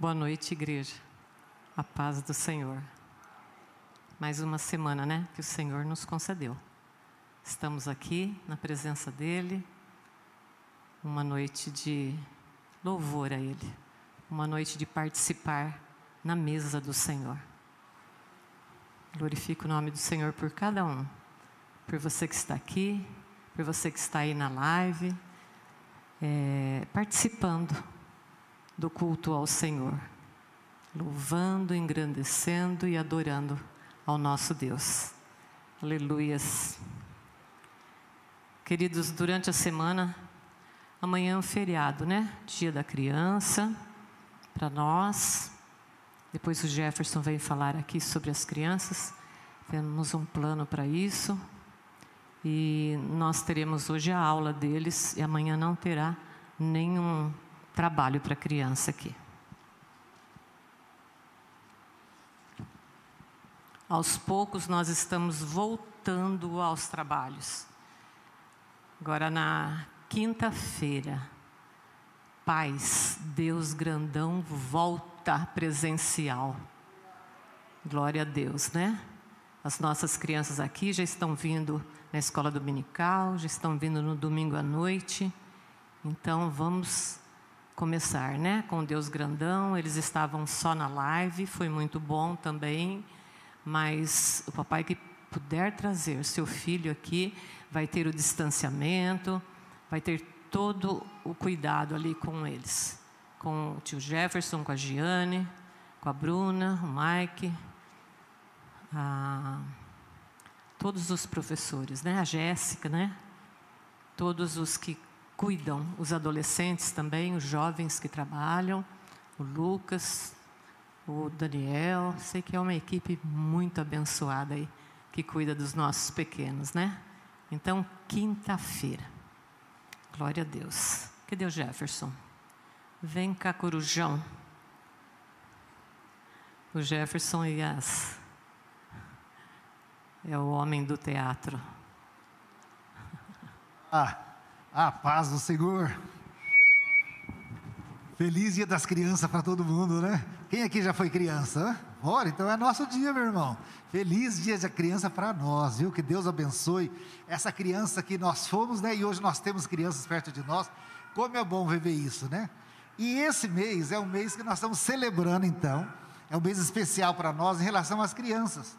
Boa noite, igreja. A paz do Senhor. Mais uma semana, né, que o Senhor nos concedeu. Estamos aqui na presença dEle, uma noite de louvor a Ele, uma noite de participar na mesa do Senhor. Glorifico o nome do Senhor por cada um, por você que está aqui, por você que está aí na live, é, participando do culto ao Senhor, louvando, engrandecendo e adorando ao nosso Deus. Aleluias. Queridos, durante a semana, amanhã é um feriado, né? Dia da criança, para nós. Depois o Jefferson vem falar aqui sobre as crianças. Temos um plano para isso. E nós teremos hoje a aula deles e amanhã não terá nenhum trabalho para criança aqui. Aos poucos nós estamos voltando aos trabalhos. Agora na quinta-feira, paz, Deus grandão volta presencial. Glória a Deus, né? As nossas crianças aqui já estão vindo na escola dominical, já estão vindo no domingo à noite. Então vamos começar, né? Com Deus grandão. Eles estavam só na live, foi muito bom também. Mas o papai que puder trazer seu filho aqui vai ter o distanciamento, vai ter todo o cuidado ali com eles, com o tio Jefferson, com a Giane, com a Bruna, o Mike, a, todos os professores, né? A Jéssica, né? Todos os que cuidam, os adolescentes também, os jovens que trabalham, o Lucas, o Daniel, sei que é uma equipe muito abençoada aí, que cuida dos nossos pequenos, né? Então, quinta-feira. Glória a Deus. Cadê o Jefferson? Vem cá, corujão. O Jefferson e as. É o homem do teatro. Ah. A paz do Senhor. Feliz dia das crianças para todo mundo, né? Quem aqui já foi criança? Ora, então é nosso dia, meu irmão. Feliz dia da criança para nós, viu? Que Deus abençoe essa criança que nós fomos, né? E hoje nós temos crianças perto de nós. Como é bom viver isso, né? E esse mês é um mês que nós estamos celebrando, então. É um mês especial para nós em relação às crianças.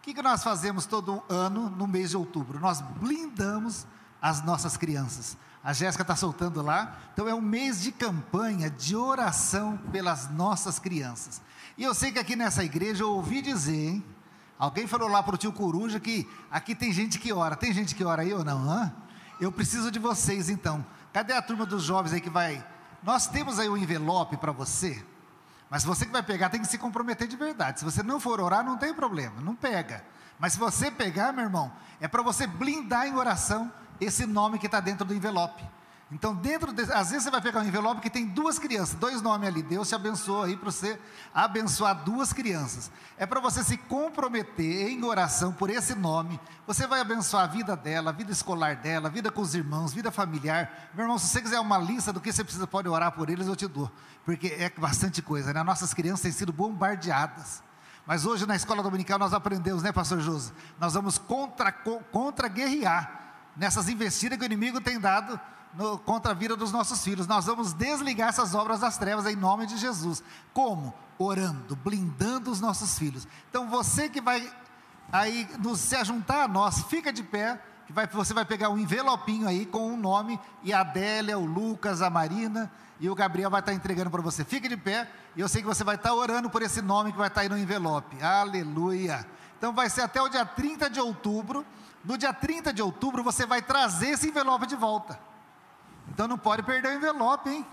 O que, que nós fazemos todo ano no mês de outubro? Nós blindamos as nossas crianças. A Jéssica está soltando lá. Então é um mês de campanha, de oração pelas nossas crianças. E eu sei que aqui nessa igreja eu ouvi dizer, hein? Alguém falou lá para o tio Coruja que aqui tem gente que ora. Tem gente que ora aí ou não? Hã? Eu preciso de vocês então. Cadê a turma dos jovens aí que vai? Nós temos aí um envelope para você. Mas você que vai pegar tem que se comprometer de verdade. Se você não for orar, não tem problema, não pega. Mas se você pegar, meu irmão, é para você blindar em oração esse nome que está dentro do envelope. Então, dentro de, às vezes você vai pegar um envelope que tem duas crianças, dois nomes ali. Deus te abençoa aí para você abençoar duas crianças. É para você se comprometer em oração por esse nome. Você vai abençoar a vida dela, a vida escolar dela, a vida com os irmãos, vida familiar. Meu irmão, se você quiser uma lista do que você precisa, pode orar por eles, eu te dou. Porque é bastante coisa, né? Nossas crianças têm sido bombardeadas. Mas hoje na escola dominical nós aprendemos, né, pastor José? Nós vamos contra, contra guerrear nessas investidas que o inimigo tem dado no, contra a vida dos nossos filhos. Nós vamos desligar essas obras das trevas em nome de Jesus. Como? Orando, blindando os nossos filhos. Então você que vai aí nos, se juntar a nós, fica de pé, que vai, você vai pegar um envelopinho aí com um nome, e a Adélia, o Lucas, a Marina e o Gabriel vai estar entregando para você. Fique de pé, e eu sei que você vai estar orando por esse nome que vai estar aí no envelope. Aleluia. Então vai ser até o dia 30 de outubro. No dia 30 de outubro você vai trazer esse envelope de volta. Então não pode perder o envelope, hein?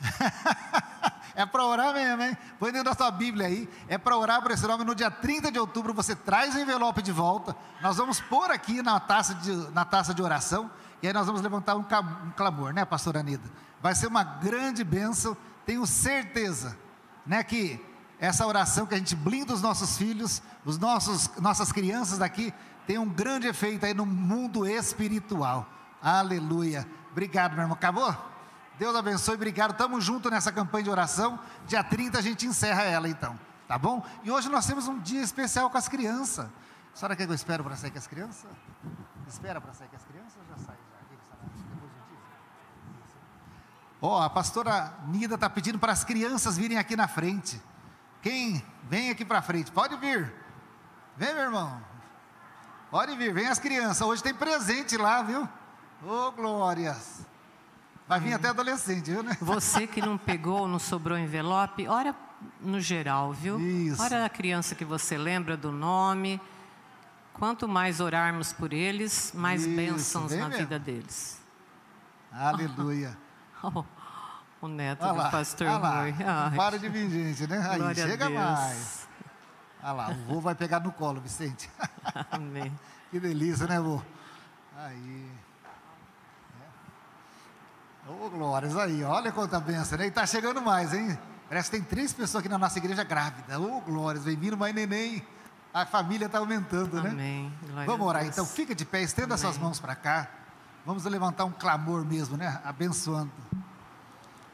é para orar mesmo, hein? Põe dentro da sua Bíblia aí. É para orar por esse nome. No dia 30 de outubro você traz o envelope de volta. Nós vamos pôr aqui na taça de, na taça de oração. E aí nós vamos levantar um, um clamor, né, pastora Anida? Vai ser uma grande bênção. Tenho certeza, né, que essa oração que a gente blinda os nossos filhos, os nossos, nossas crianças daqui, tem um grande efeito aí no mundo espiritual. Aleluia. Obrigado, meu irmão. Acabou? Deus abençoe, obrigado. Estamos juntos nessa campanha de oração. Dia 30 a gente encerra ela então, tá bom? E hoje nós temos um dia especial com as crianças. A senhora quer que eu espero para sair com as crianças? Espera para sair com as crianças ou já sai? Ó, oh, a pastora Nida está pedindo para as crianças virem aqui na frente. Quem vem aqui para frente? Pode vir. Vem, meu irmão. Pode vir, vem as crianças. Hoje tem presente lá, viu? Ô, oh, glórias. Vai vir hum. até adolescente, viu, né? Você que não pegou, não sobrou envelope, ora no geral, viu? Isso. Ora a criança que você lembra do nome. Quanto mais orarmos por eles, mais Isso, bênçãos na mesmo. vida deles. Aleluia. oh, o neto do pastor Rui. Para de vir, gente, né? Aí, chega mais. Olha lá, o vô vai pegar no colo, Vicente. Amém. que delícia, né, vô? Aí. Ô, oh, glórias, aí, olha quanta benção, né? E tá chegando mais, hein? Parece que tem três pessoas aqui na nossa igreja grávida. Ô, oh, glórias, vem vindo mais neném. A família está aumentando, né? Amém. Glória Vamos orar, então. Fica de pé, estenda Amém. suas mãos para cá. Vamos levantar um clamor mesmo, né? Abençoando.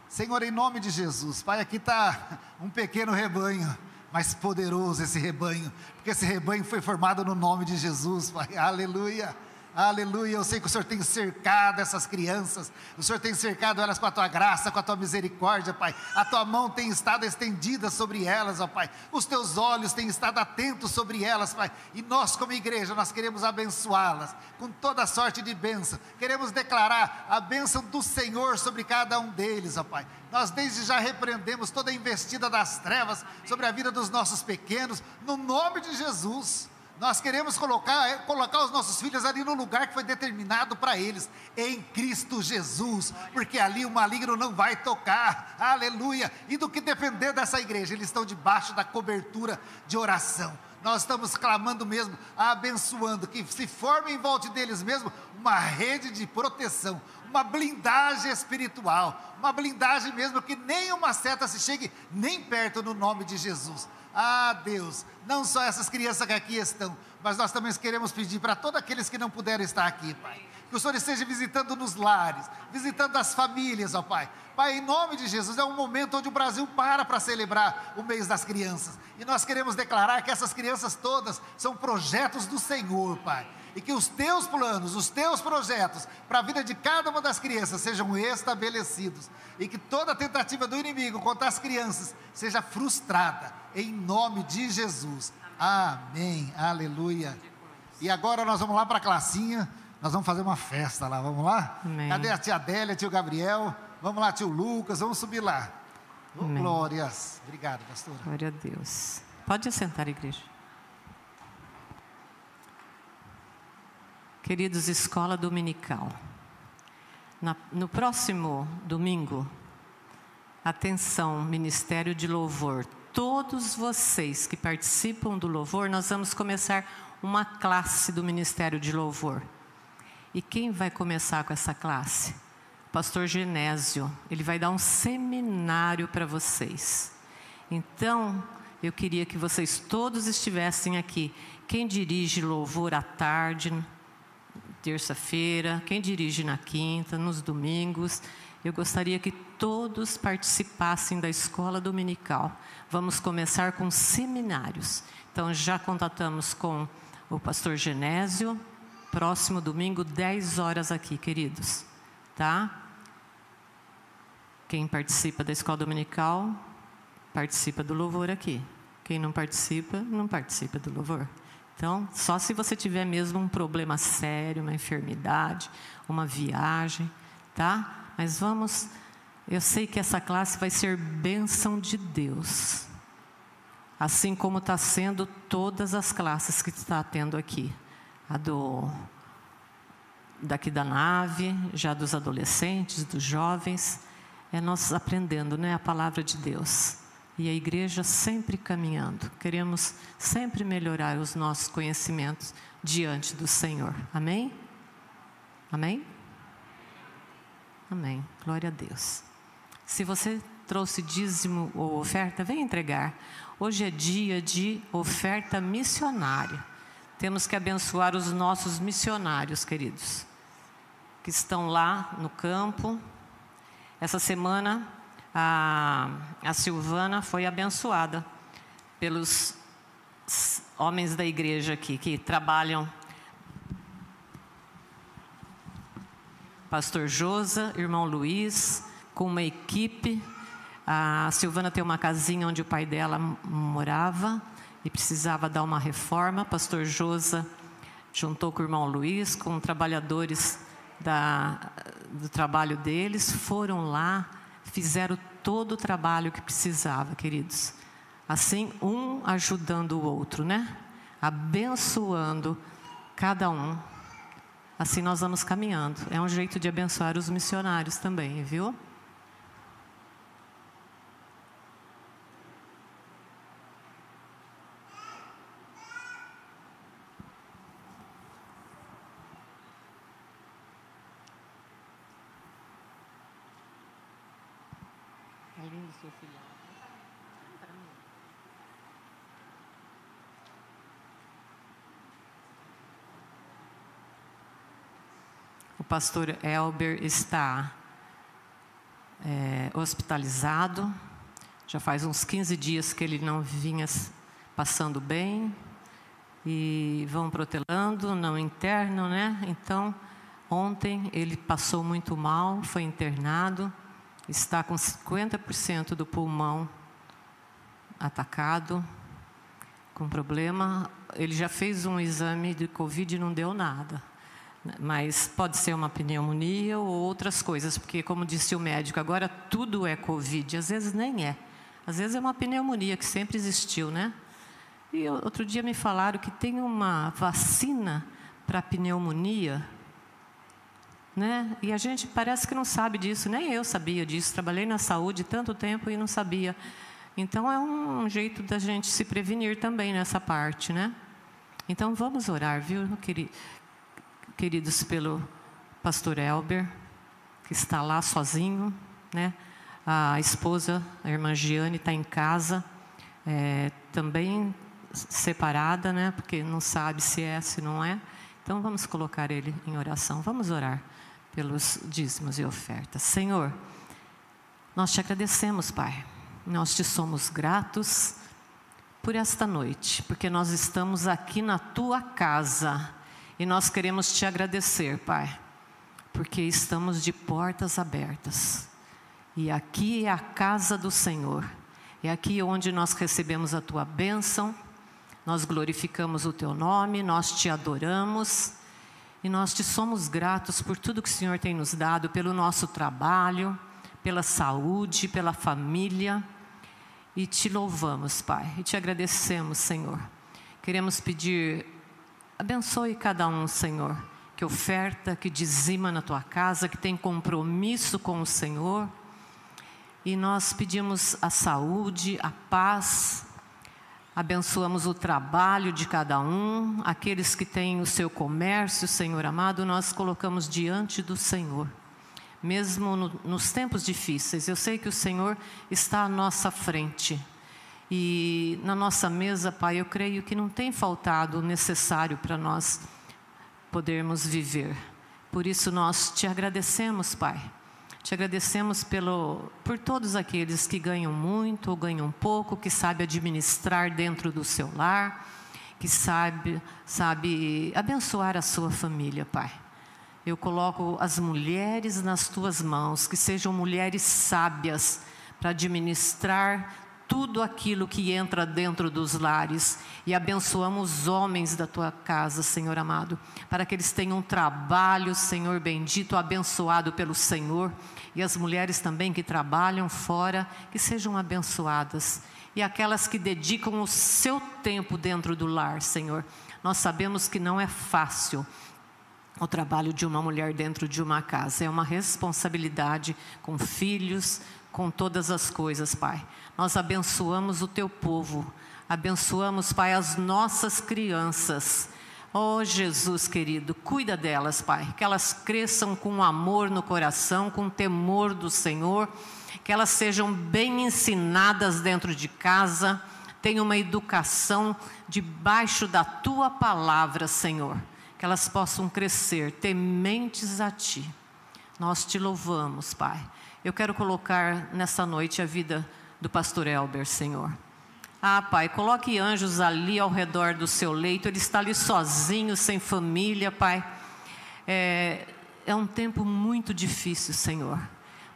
Senhor, em nome de Jesus, Pai, aqui está um pequeno rebanho, mas poderoso esse rebanho, porque esse rebanho foi formado no nome de Jesus, Pai. Aleluia. Aleluia. Eu sei que o Senhor tem cercado essas crianças. O Senhor tem cercado elas com a tua graça, com a tua misericórdia, Pai. A tua mão tem estado estendida sobre elas, ó Pai. Os teus olhos têm estado atentos sobre elas, Pai. E nós, como igreja, nós queremos abençoá-las com toda sorte de bênção. Queremos declarar a bênção do Senhor sobre cada um deles, ó Pai. Nós desde já repreendemos toda a investida das trevas sobre a vida dos nossos pequenos, no nome de Jesus. Nós queremos colocar, é, colocar os nossos filhos ali no lugar que foi determinado para eles, em Cristo Jesus, porque ali o maligno não vai tocar, aleluia. E do que depender dessa igreja, eles estão debaixo da cobertura de oração. Nós estamos clamando mesmo, abençoando, que se forme em volta deles mesmo uma rede de proteção, uma blindagem espiritual, uma blindagem mesmo que nenhuma seta se chegue nem perto no nome de Jesus. Ah, Deus, não só essas crianças que aqui estão, mas nós também queremos pedir para todos aqueles que não puderam estar aqui, Pai. Que o Senhor esteja visitando nos lares, visitando as famílias, ó Pai. Pai, em nome de Jesus, é um momento onde o Brasil para para celebrar o mês das crianças. E nós queremos declarar que essas crianças todas são projetos do Senhor, Pai e que os teus planos, os teus projetos para a vida de cada uma das crianças sejam estabelecidos e que toda tentativa do inimigo contra as crianças seja frustrada em nome de Jesus. Amém. Aleluia. E agora nós vamos lá para a classinha, nós vamos fazer uma festa lá, vamos lá? Amém. Cadê a tia Adélia, tio Gabriel? Vamos lá, tio Lucas, vamos subir lá. Oh, glórias. Obrigado, pastor. Glória a Deus. Pode sentar, igreja. Queridos, escola dominical. Na, no próximo domingo, atenção, Ministério de Louvor. Todos vocês que participam do louvor, nós vamos começar uma classe do Ministério de Louvor. E quem vai começar com essa classe? Pastor Genésio. Ele vai dar um seminário para vocês. Então, eu queria que vocês todos estivessem aqui. Quem dirige louvor à tarde, terça-feira, quem dirige na quinta, nos domingos. Eu gostaria que todos participassem da escola dominical. Vamos começar com seminários. Então, já contatamos com o pastor Genésio. Próximo domingo, 10 horas aqui, queridos. Tá? Quem participa da escola dominical, participa do louvor aqui. Quem não participa, não participa do louvor. Então, só se você tiver mesmo um problema sério, uma enfermidade, uma viagem, tá? Mas vamos, eu sei que essa classe vai ser bênção de Deus. Assim como está sendo todas as classes que está tendo aqui. A do daqui da nave, já dos adolescentes, dos jovens, é nós aprendendo, né, a palavra de Deus e a igreja sempre caminhando. Queremos sempre melhorar os nossos conhecimentos diante do Senhor. Amém? Amém? Amém. Glória a Deus. Se você trouxe dízimo ou oferta, vem entregar. Hoje é dia de oferta missionária. Temos que abençoar os nossos missionários, queridos, que estão lá no campo. Essa semana, a, a Silvana foi abençoada pelos homens da igreja aqui, que trabalham. Pastor Josa, irmão Luiz, com uma equipe. A Silvana tem uma casinha onde o pai dela morava e precisava dar uma reforma. Pastor Josa juntou com o irmão Luiz, com trabalhadores da, do trabalho deles, foram lá, fizeram todo o trabalho que precisava, queridos. Assim, um ajudando o outro, né? Abençoando cada um. Assim nós vamos caminhando. É um jeito de abençoar os missionários também, viu? Pastor Elber está é, hospitalizado. Já faz uns 15 dias que ele não vinha passando bem. E vão protelando, não interno, né? Então, ontem ele passou muito mal, foi internado, está com 50% do pulmão atacado, com problema. Ele já fez um exame de Covid e não deu nada. Mas pode ser uma pneumonia ou outras coisas, porque, como disse o médico, agora tudo é Covid, às vezes nem é. Às vezes é uma pneumonia que sempre existiu, né? E outro dia me falaram que tem uma vacina para pneumonia, né? E a gente parece que não sabe disso, nem eu sabia disso. Trabalhei na saúde tanto tempo e não sabia. Então é um jeito da gente se prevenir também nessa parte, né? Então vamos orar, viu, querido? Queridos, pelo pastor Elber, que está lá sozinho, né? A esposa, a irmã Giane, está em casa, é, também separada, né? Porque não sabe se é, se não é. Então vamos colocar ele em oração. Vamos orar pelos dízimos e ofertas. Senhor, nós te agradecemos, Pai. Nós te somos gratos por esta noite, porque nós estamos aqui na tua casa e nós queremos te agradecer, Pai, porque estamos de portas abertas. E aqui é a casa do Senhor. É aqui onde nós recebemos a tua bênção, nós glorificamos o teu nome, nós te adoramos e nós te somos gratos por tudo que o Senhor tem nos dado, pelo nosso trabalho, pela saúde, pela família. E te louvamos, Pai, e te agradecemos, Senhor. Queremos pedir Abençoe cada um, Senhor, que oferta, que dizima na tua casa, que tem compromisso com o Senhor. E nós pedimos a saúde, a paz, abençoamos o trabalho de cada um, aqueles que têm o seu comércio, Senhor amado, nós colocamos diante do Senhor. Mesmo no, nos tempos difíceis, eu sei que o Senhor está à nossa frente. E na nossa mesa, Pai, eu creio que não tem faltado o necessário para nós podermos viver. Por isso nós te agradecemos, Pai. Te agradecemos pelo, por todos aqueles que ganham muito ou ganham pouco, que sabe administrar dentro do seu lar, que sabe, sabe abençoar a sua família, Pai. Eu coloco as mulheres nas tuas mãos, que sejam mulheres sábias para administrar tudo aquilo que entra dentro dos lares e abençoamos os homens da tua casa, Senhor amado, para que eles tenham um trabalho, Senhor bendito, abençoado pelo Senhor, e as mulheres também que trabalham fora, que sejam abençoadas, e aquelas que dedicam o seu tempo dentro do lar, Senhor. Nós sabemos que não é fácil o trabalho de uma mulher dentro de uma casa, é uma responsabilidade com filhos, com todas as coisas, Pai. Nós abençoamos o teu povo, abençoamos, Pai, as nossas crianças. Oh Jesus querido, cuida delas, Pai, que elas cresçam com amor no coração, com temor do Senhor, que elas sejam bem ensinadas dentro de casa, tenham uma educação debaixo da tua palavra, Senhor, que elas possam crescer tementes a ti. Nós te louvamos, Pai. Eu quero colocar nessa noite a vida do pastor Elber, Senhor. Ah, Pai, coloque anjos ali ao redor do seu leito. Ele está ali sozinho, sem família, Pai. É, é um tempo muito difícil, Senhor.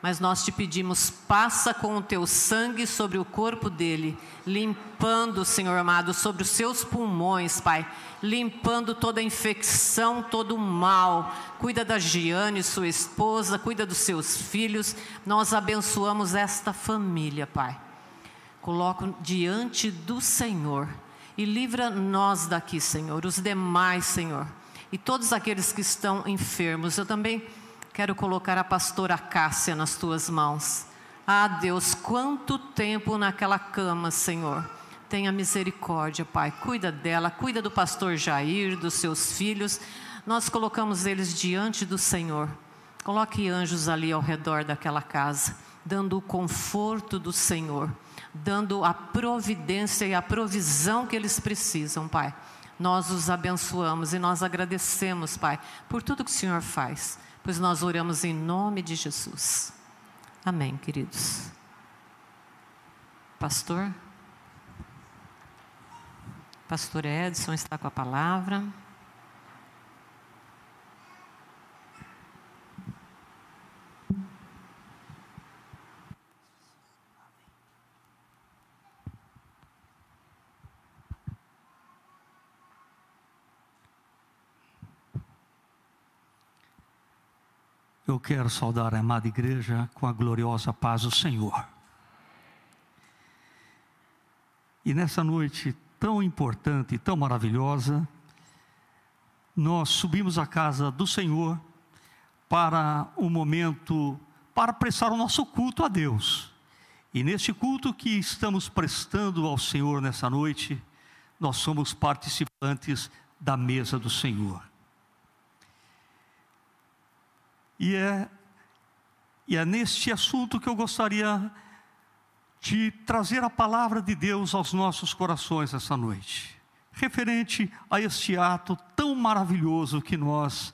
Mas nós te pedimos, passa com o teu sangue sobre o corpo dele, limpando, Senhor amado, sobre os seus pulmões, Pai, limpando toda a infecção, todo o mal. Cuida da Giane, sua esposa, cuida dos seus filhos. Nós abençoamos esta família, Pai. Coloco diante do Senhor e livra nós daqui, Senhor, os demais, Senhor, e todos aqueles que estão enfermos. Eu também Quero colocar a pastora Cássia nas tuas mãos. Ah, Deus, quanto tempo naquela cama, Senhor. Tenha misericórdia, Pai. Cuida dela, cuida do pastor Jair, dos seus filhos. Nós colocamos eles diante do Senhor. Coloque anjos ali ao redor daquela casa, dando o conforto do Senhor, dando a providência e a provisão que eles precisam, Pai. Nós os abençoamos e nós agradecemos, Pai, por tudo que o Senhor faz pois nós oramos em nome de Jesus. Amém, queridos. Pastor? Pastor Edson está com a palavra. Eu quero saudar a amada igreja com a gloriosa paz do Senhor. E nessa noite tão importante e tão maravilhosa, nós subimos à casa do Senhor para um momento, para prestar o nosso culto a Deus. E neste culto que estamos prestando ao Senhor nessa noite, nós somos participantes da mesa do Senhor. E é, e é neste assunto que eu gostaria de trazer a palavra de Deus aos nossos corações essa noite, referente a este ato tão maravilhoso que nós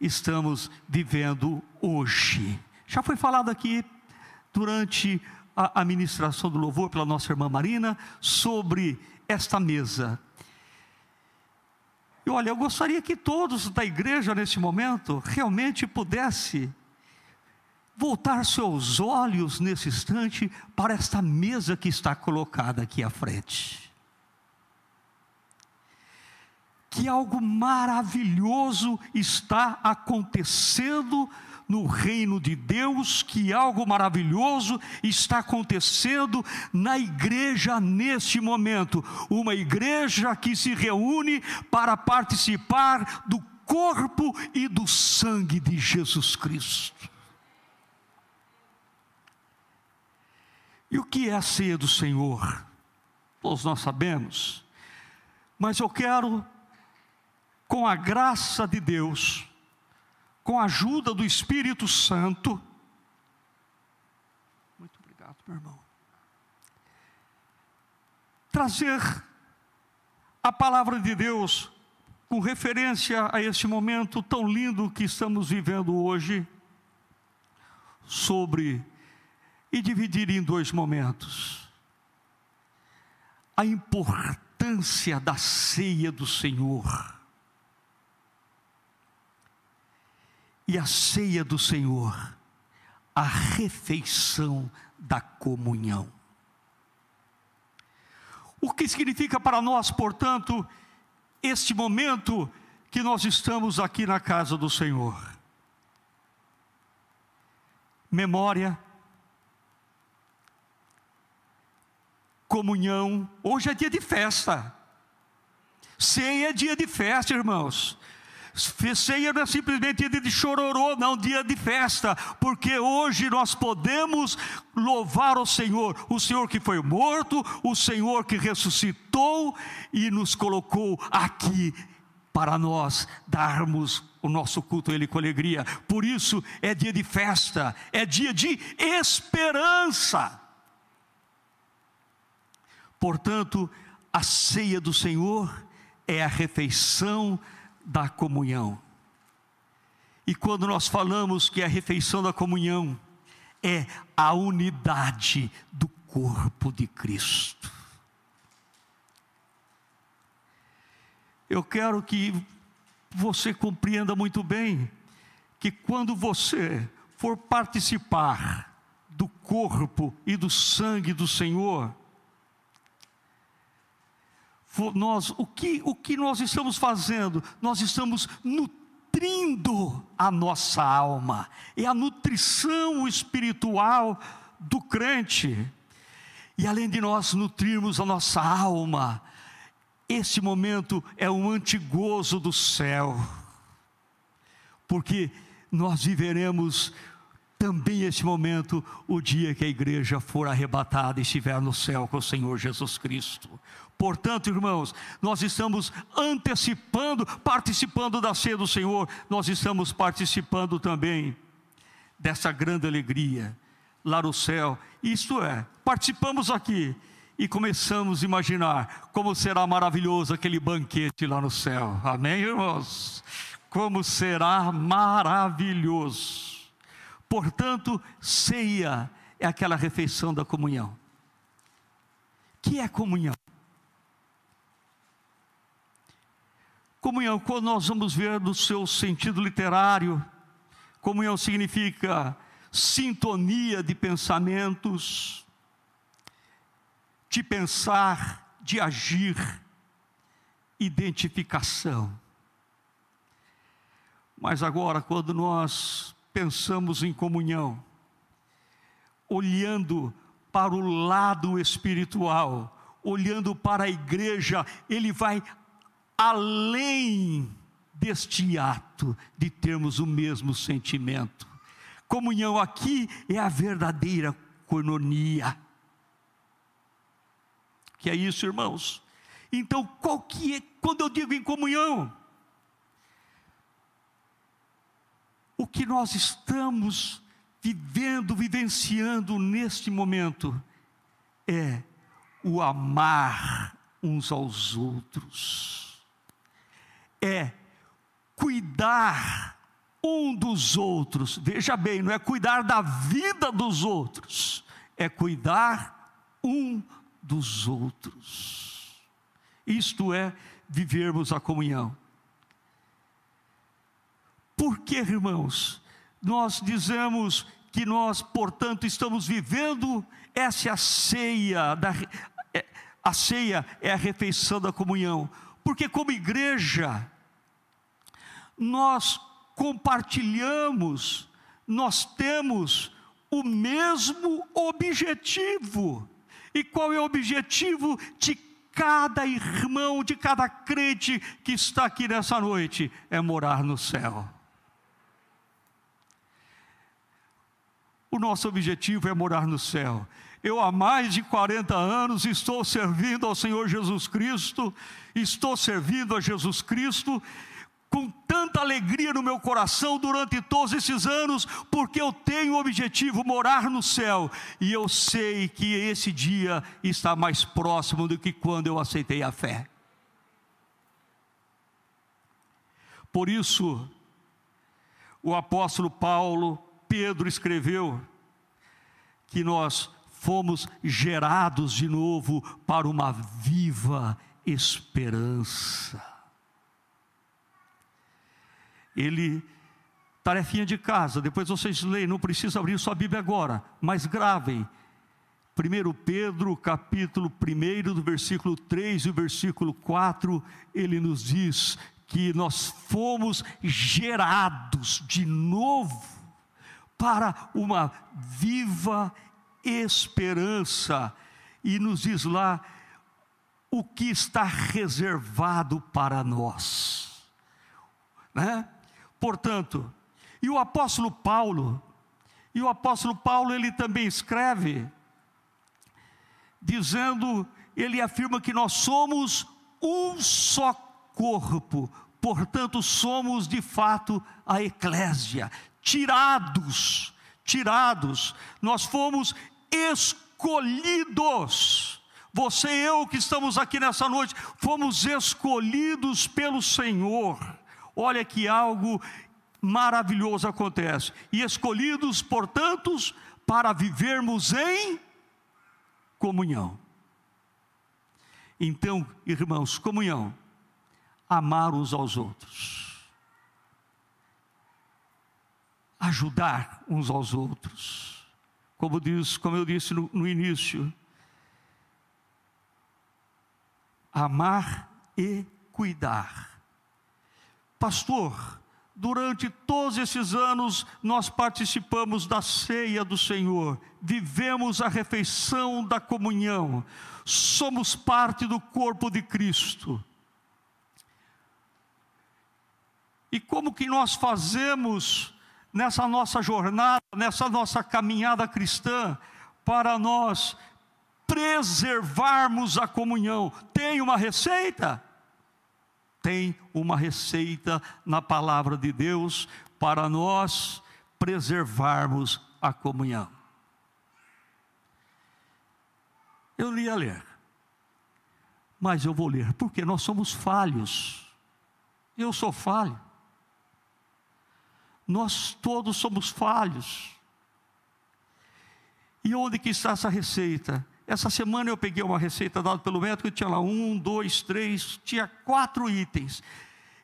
estamos vivendo hoje. Já foi falado aqui durante a, a ministração do louvor pela nossa irmã Marina sobre esta mesa. E olha, eu gostaria que todos da igreja nesse momento realmente pudesse voltar seus olhos nesse instante para esta mesa que está colocada aqui à frente. Que algo maravilhoso está acontecendo no reino de Deus, que algo maravilhoso está acontecendo na igreja neste momento. Uma igreja que se reúne para participar do corpo e do sangue de Jesus Cristo. E o que é a ceia do Senhor? Todos nós sabemos, mas eu quero, com a graça de Deus, com a ajuda do Espírito Santo. Muito obrigado, meu irmão. Trazer a palavra de Deus com referência a este momento tão lindo que estamos vivendo hoje, sobre e dividir em dois momentos. A importância da ceia do Senhor e a ceia do Senhor, a refeição da comunhão. O que significa para nós, portanto, este momento que nós estamos aqui na casa do Senhor? Memória, comunhão. Hoje é dia de festa. Ceia é dia de festa, irmãos. Ceia não é simplesmente dia de chororô, não, dia de festa, porque hoje nós podemos louvar o Senhor, o Senhor que foi morto, o Senhor que ressuscitou e nos colocou aqui para nós darmos o nosso culto a Ele com alegria. Por isso é dia de festa, é dia de esperança. Portanto, a ceia do Senhor é a refeição da comunhão. E quando nós falamos que a refeição da comunhão é a unidade do corpo de Cristo. Eu quero que você compreenda muito bem que quando você for participar do corpo e do sangue do Senhor, nós, o, que, o que nós estamos fazendo? Nós estamos nutrindo a nossa alma, é a nutrição espiritual do crente. E além de nós nutrirmos a nossa alma, esse momento é um antigozo do céu, porque nós viveremos também esse momento, o dia que a igreja for arrebatada e estiver no céu com o Senhor Jesus Cristo. Portanto, irmãos, nós estamos antecipando, participando da ceia do Senhor, nós estamos participando também dessa grande alegria lá no céu. Isto é, participamos aqui e começamos a imaginar como será maravilhoso aquele banquete lá no céu. Amém, irmãos? Como será maravilhoso. Portanto, ceia é aquela refeição da comunhão. Que é comunhão? Comunhão, quando nós vamos ver no seu sentido literário, comunhão significa sintonia de pensamentos, de pensar, de agir, identificação. Mas agora, quando nós pensamos em comunhão, olhando para o lado espiritual, olhando para a igreja, ele vai além deste ato de termos o mesmo sentimento. Comunhão aqui é a verdadeira coinonia. Que é isso, irmãos? Então, qual que é, quando eu digo em comunhão, o que nós estamos vivendo, vivenciando neste momento é o amar uns aos outros é cuidar um dos outros. Veja bem, não é cuidar da vida dos outros, é cuidar um dos outros. Isto é vivermos a comunhão. Por que, irmãos? Nós dizemos que nós, portanto, estamos vivendo essa a ceia da é, a ceia é a refeição da comunhão porque, como igreja, nós compartilhamos, nós temos o mesmo objetivo. E qual é o objetivo de cada irmão, de cada crente que está aqui nessa noite? É morar no céu. O nosso objetivo é morar no céu. Eu há mais de 40 anos estou servindo ao Senhor Jesus Cristo, estou servindo a Jesus Cristo com tanta alegria no meu coração durante todos esses anos, porque eu tenho o objetivo morar no céu, e eu sei que esse dia está mais próximo do que quando eu aceitei a fé. Por isso, o apóstolo Paulo, Pedro escreveu que nós fomos gerados de novo para uma viva esperança. Ele, tarefinha de casa, depois vocês leem, não precisa abrir sua Bíblia agora, mas gravem. 1 Pedro, capítulo 1, do versículo 3 e versículo 4, ele nos diz que nós fomos gerados de novo para uma viva esperança, e nos diz lá o que está reservado para nós, né? Portanto, e o apóstolo Paulo, e o apóstolo Paulo ele também escreve, dizendo, ele afirma que nós somos um só corpo, portanto somos de fato a eclésia, tirados, tirados, nós fomos escolhidos. Você e eu que estamos aqui nessa noite, fomos escolhidos pelo Senhor. Olha que algo maravilhoso acontece. E escolhidos, portanto, para vivermos em comunhão. Então, irmãos, comunhão, amar uns aos outros, ajudar uns aos outros. Como diz, como eu disse no, no início, amar e cuidar. Pastor, durante todos esses anos nós participamos da ceia do Senhor, vivemos a refeição da comunhão, somos parte do corpo de Cristo. E como que nós fazemos nessa nossa jornada, nessa nossa caminhada cristã, para nós preservarmos a comunhão? Tem uma receita? Tem uma receita na palavra de Deus para nós preservarmos a comunhão. Eu li a ler, mas eu vou ler, porque nós somos falhos. Eu sou falho. Nós todos somos falhos. E onde que está essa receita? Essa semana eu peguei uma receita dada pelo médico tinha lá um, dois, três, tinha quatro itens.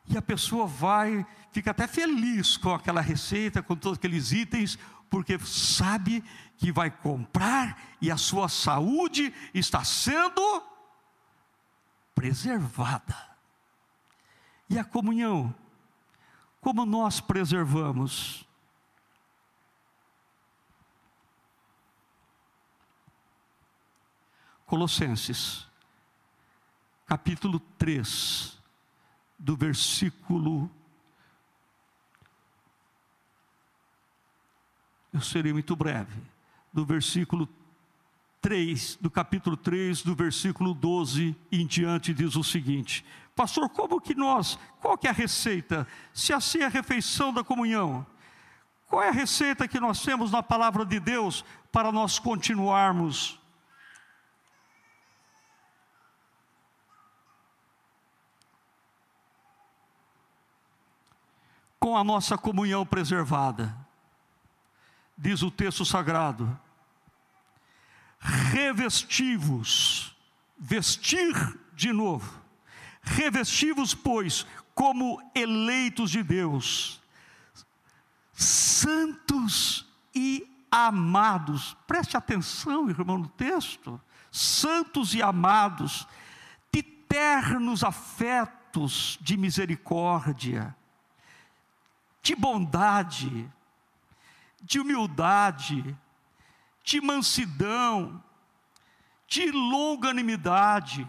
E a pessoa vai, fica até feliz com aquela receita, com todos aqueles itens, porque sabe que vai comprar e a sua saúde está sendo preservada. E a comunhão, como nós preservamos? Colossenses, capítulo 3, do versículo eu serei muito breve, do versículo 3, do capítulo 3, do versículo 12 em diante, diz o seguinte: Pastor, como que nós, qual que é a receita? Se assim é a refeição da comunhão, qual é a receita que nós temos na palavra de Deus para nós continuarmos com a nossa comunhão preservada? diz o texto sagrado, revestivos, vestir de novo, revestivos, pois, como eleitos de Deus, santos e amados, preste atenção, irmão, no texto, santos e amados, de ternos afetos de misericórdia, de bondade, de humildade, de mansidão, de longanimidade,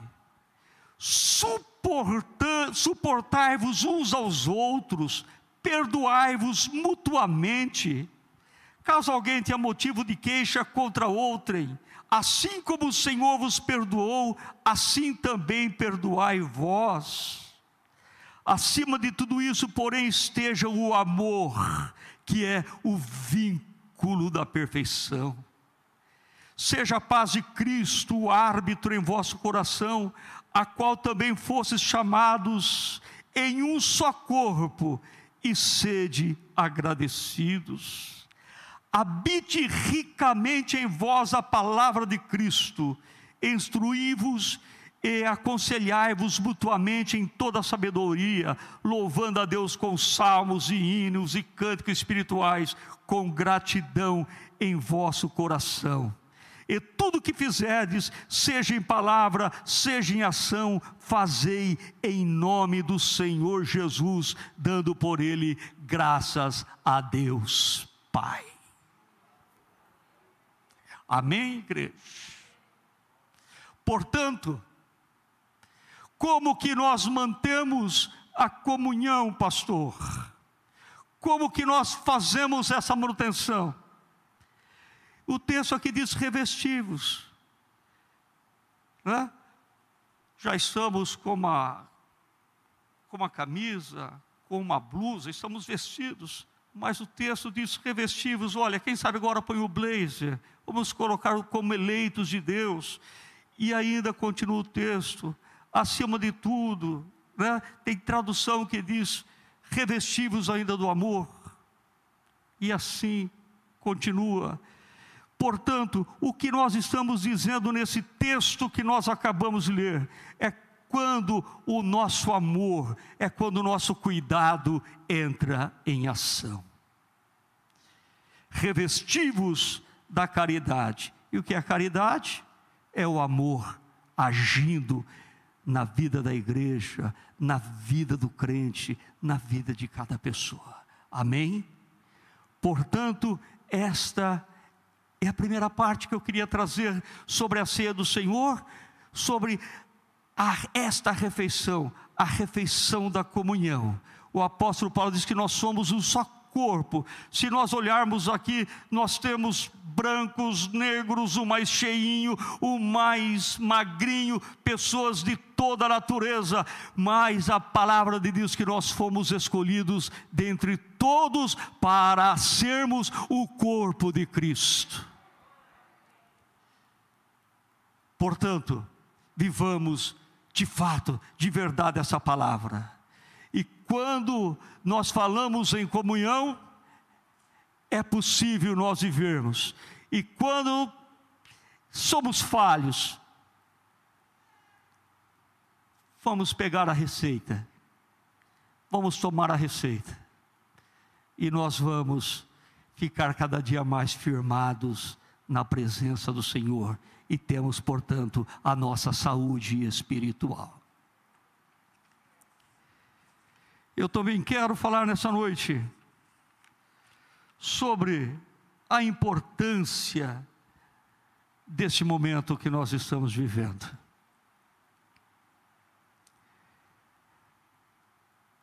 suportai-vos uns aos outros, perdoai-vos mutuamente, caso alguém tenha motivo de queixa contra outrem, assim como o Senhor vos perdoou, assim também perdoai vós. Acima de tudo isso, porém, esteja o amor, que é o vínculo da perfeição. Seja a paz de Cristo o árbitro em vosso coração, a qual também fostes chamados em um só corpo, e sede agradecidos. Habite ricamente em vós a palavra de Cristo, instruí-vos e aconselhai-vos mutuamente em toda sabedoria, louvando a Deus com salmos e hinos e cânticos espirituais, com gratidão em vosso coração. E tudo que fizerdes, seja em palavra, seja em ação, fazei em nome do Senhor Jesus, dando por ele graças a Deus Pai. Amém, igreja? Portanto, como que nós mantemos a comunhão, pastor? Como que nós fazemos essa manutenção? O texto aqui diz revestivos. Né? Já estamos com uma, com uma camisa, com uma blusa, estamos vestidos. Mas o texto diz revestivos. Olha, quem sabe agora põe o blazer. Vamos colocar como eleitos de Deus. E ainda continua o texto acima de tudo, né? tem tradução que diz: revestivos ainda do amor. E assim continua. Portanto, o que nós estamos dizendo nesse texto que nós acabamos de ler é quando o nosso amor, é quando o nosso cuidado entra em ação. Revestivos da caridade. E o que é caridade? É o amor agindo na vida da igreja, na vida do crente, na vida de cada pessoa. Amém? Portanto, esta é a primeira parte que eu queria trazer sobre a ceia do Senhor, sobre a, esta refeição, a refeição da comunhão. O apóstolo Paulo diz que nós somos um só corpo. Se nós olharmos aqui, nós temos brancos, negros, o mais cheinho, o mais magrinho, pessoas de toda a natureza, mas a palavra de Deus que nós fomos escolhidos dentre todos para sermos o corpo de Cristo. Portanto, vivamos de fato, de verdade essa palavra. Quando nós falamos em comunhão, é possível nós vivermos. E quando somos falhos, vamos pegar a receita, vamos tomar a receita, e nós vamos ficar cada dia mais firmados na presença do Senhor e temos, portanto, a nossa saúde espiritual. Eu também quero falar nessa noite sobre a importância desse momento que nós estamos vivendo.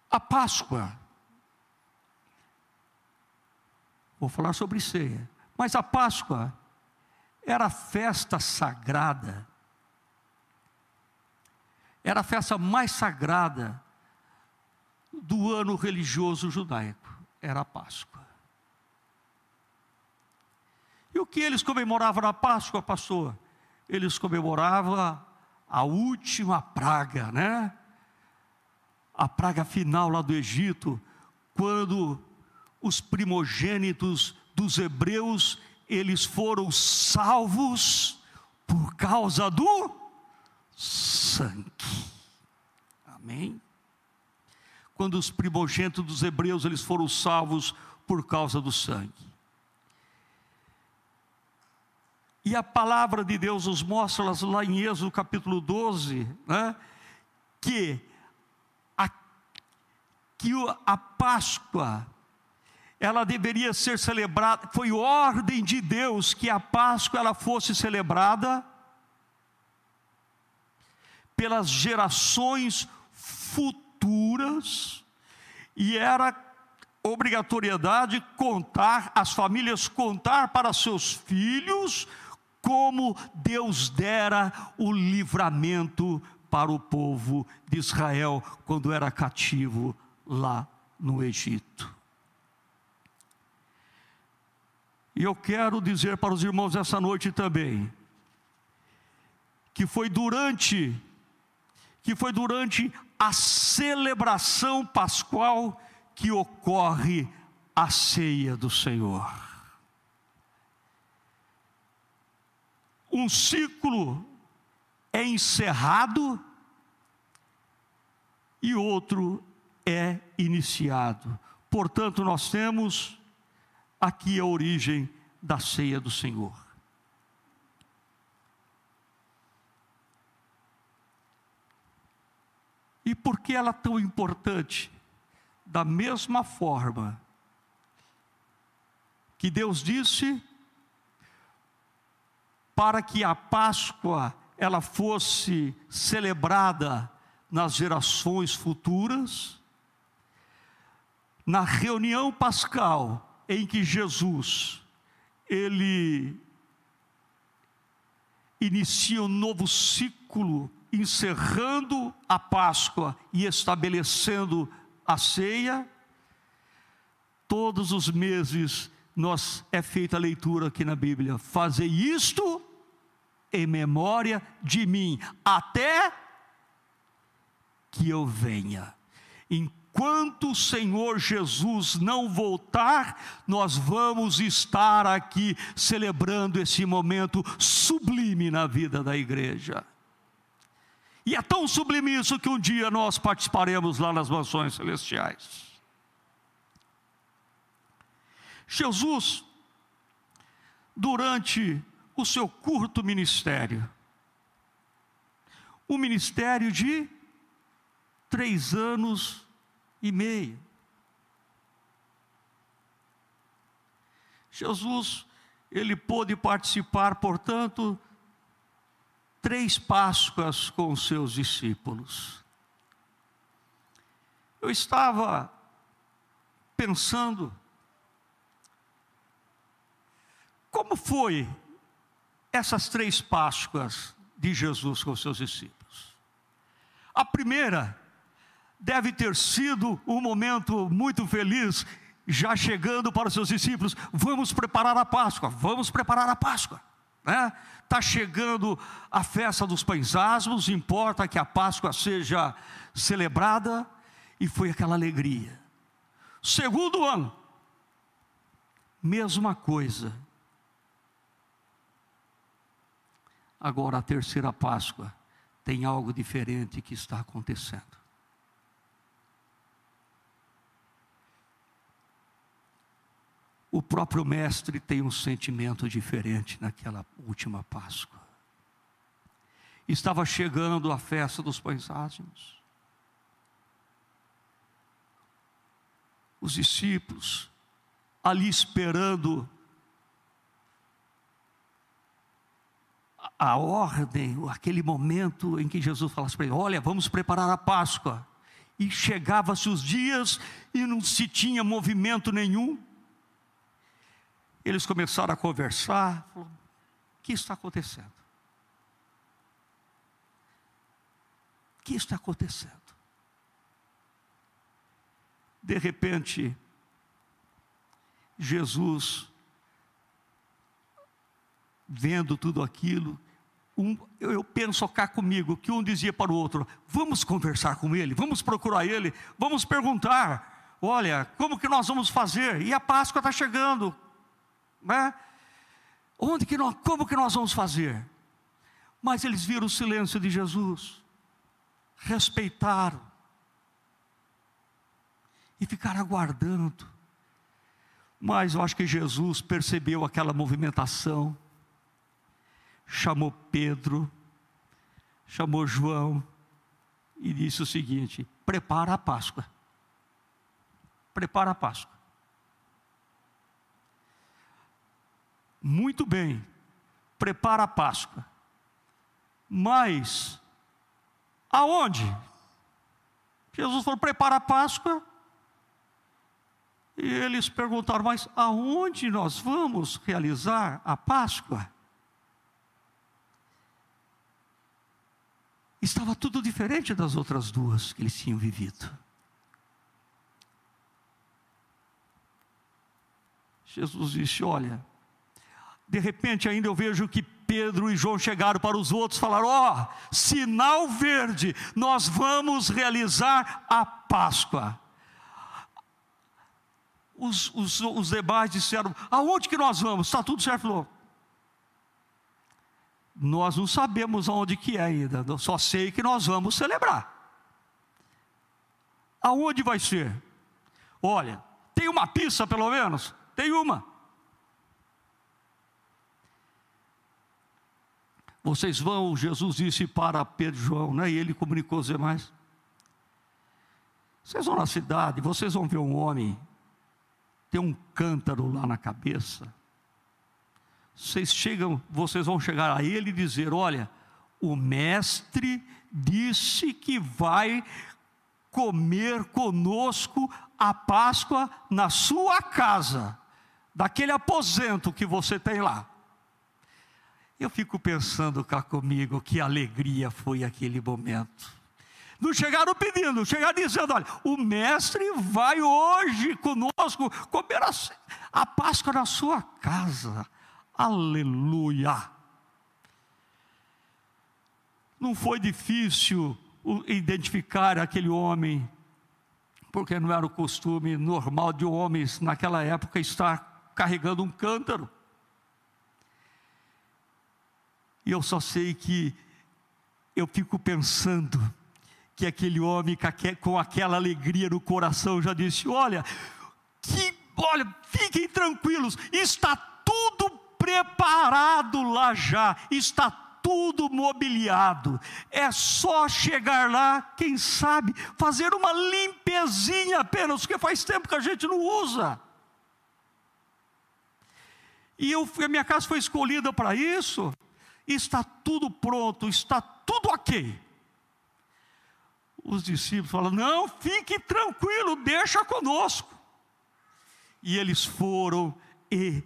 A Páscoa, vou falar sobre ceia, mas a Páscoa era a festa sagrada, era a festa mais sagrada do ano religioso judaico, era a Páscoa. E o que eles comemoravam na Páscoa, pastor? Eles comemoravam a última praga, né? A praga final lá do Egito, quando os primogênitos dos hebreus, eles foram salvos por causa do sangue. Amém? Quando os primogênitos dos hebreus eles foram salvos por causa do sangue. E a palavra de Deus nos mostra lá em Êxodo capítulo 12, né, que, a, que a Páscoa, ela deveria ser celebrada, foi ordem de Deus que a Páscoa ela fosse celebrada pelas gerações futuras e era obrigatoriedade contar, as famílias contar para seus filhos como Deus dera o livramento para o povo de Israel quando era cativo lá no Egito. E eu quero dizer para os irmãos essa noite também, que foi durante que foi durante a celebração pascual que ocorre a ceia do Senhor. Um ciclo é encerrado e outro é iniciado. Portanto, nós temos aqui a origem da ceia do Senhor. E por que ela é tão importante? Da mesma forma que Deus disse para que a Páscoa ela fosse celebrada nas gerações futuras, na reunião pascal em que Jesus ele inicia um novo ciclo encerrando a Páscoa e estabelecendo a ceia, todos os meses nós é feita a leitura aqui na Bíblia. Fazer isto em memória de mim, até que eu venha. Enquanto o Senhor Jesus não voltar, nós vamos estar aqui celebrando esse momento sublime na vida da igreja. E é tão sublime isso que um dia nós participaremos lá nas mansões celestiais. Jesus, durante o seu curto ministério, o ministério de três anos e meio. Jesus, ele pôde participar, portanto, três Páscoas com os seus discípulos. Eu estava pensando, como foi essas três Páscoas de Jesus com seus discípulos? A primeira deve ter sido um momento muito feliz, já chegando para os seus discípulos: vamos preparar a Páscoa, vamos preparar a Páscoa. Né? Está chegando a festa dos pães asmos, importa que a Páscoa seja celebrada, e foi aquela alegria. Segundo ano, mesma coisa. Agora a terceira Páscoa tem algo diferente que está acontecendo. O próprio mestre tem um sentimento diferente naquela última Páscoa. Estava chegando a festa dos pães ázimos. Os discípulos ali esperando a ordem, aquele momento em que Jesus falasse para ele: Olha, vamos preparar a Páscoa. E chegava-se os dias e não se tinha movimento nenhum. Eles começaram a conversar. Falou, o que está acontecendo? O que está acontecendo? De repente, Jesus, vendo tudo aquilo, um, eu, eu penso cá comigo, que um dizia para o outro: vamos conversar com ele, vamos procurar ele, vamos perguntar: olha, como que nós vamos fazer? E a Páscoa está chegando, né? Onde que nós, como que nós vamos fazer? Mas eles viram o silêncio de Jesus, respeitaram e ficaram aguardando. Mas eu acho que Jesus percebeu aquela movimentação, chamou Pedro, chamou João e disse o seguinte: prepara a Páscoa. Prepara a Páscoa. Muito bem, prepara a Páscoa. Mas, aonde? Jesus falou: prepara a Páscoa. E eles perguntaram: mas aonde nós vamos realizar a Páscoa? Estava tudo diferente das outras duas que eles tinham vivido. Jesus disse: Olha, de repente, ainda eu vejo que Pedro e João chegaram para os outros e falaram: Ó, oh, sinal verde, nós vamos realizar a Páscoa. Os, os, os demais disseram: Aonde que nós vamos? Está tudo certo? Falou: Nós não sabemos aonde que é ainda, só sei que nós vamos celebrar. Aonde vai ser? Olha, tem uma pista pelo menos? Tem uma. Vocês vão, Jesus disse para Pedro e João, né? e ele comunicou aos demais. Vocês vão na cidade, vocês vão ver um homem, tem um cântaro lá na cabeça. Vocês chegam, vocês vão chegar a ele e dizer: Olha, o mestre disse que vai comer conosco a Páscoa na sua casa, daquele aposento que você tem lá. Eu fico pensando cá comigo que alegria foi aquele momento. Não chegaram pedindo, chegaram dizendo: olha, o mestre vai hoje conosco comer a, a Páscoa na sua casa. Aleluia! Não foi difícil identificar aquele homem porque não era o costume normal de homens naquela época estar carregando um cântaro. E eu só sei que eu fico pensando que aquele homem com aquela alegria no coração já disse: Olha, que, olha, fiquem tranquilos, está tudo preparado lá já, está tudo mobiliado. É só chegar lá, quem sabe, fazer uma limpezinha apenas, porque faz tempo que a gente não usa. E eu, a minha casa foi escolhida para isso está tudo pronto, está tudo ok. Os discípulos falam: não, fique tranquilo, deixa conosco. E eles foram e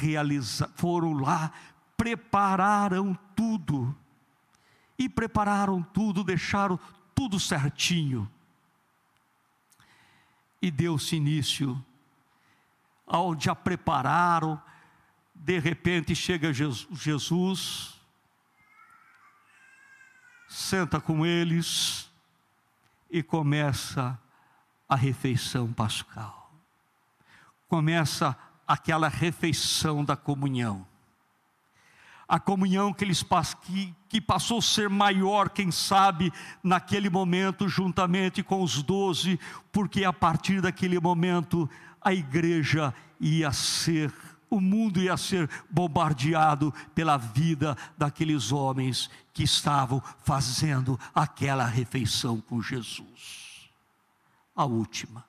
realizaram, foram lá, prepararam tudo. E prepararam tudo, deixaram tudo certinho. E deu-se início, onde a prepararam, de repente chega Jesus, senta com eles e começa a refeição pascal. Começa aquela refeição da comunhão. A comunhão que eles que, que passou a ser maior, quem sabe, naquele momento, juntamente com os doze, porque a partir daquele momento a igreja ia ser o mundo ia ser bombardeado pela vida daqueles homens que estavam fazendo aquela refeição com Jesus. A última.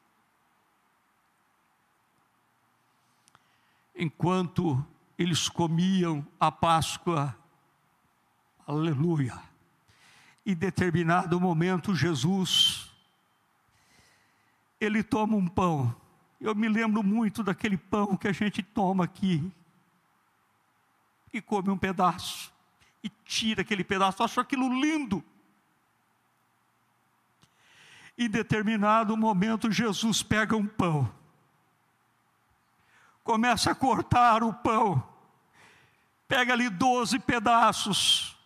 Enquanto eles comiam a Páscoa, aleluia, em determinado momento, Jesus, ele toma um pão, eu me lembro muito daquele pão que a gente toma aqui e come um pedaço e tira aquele pedaço, acho aquilo lindo. Em determinado momento, Jesus pega um pão, começa a cortar o pão, pega ali doze pedaços,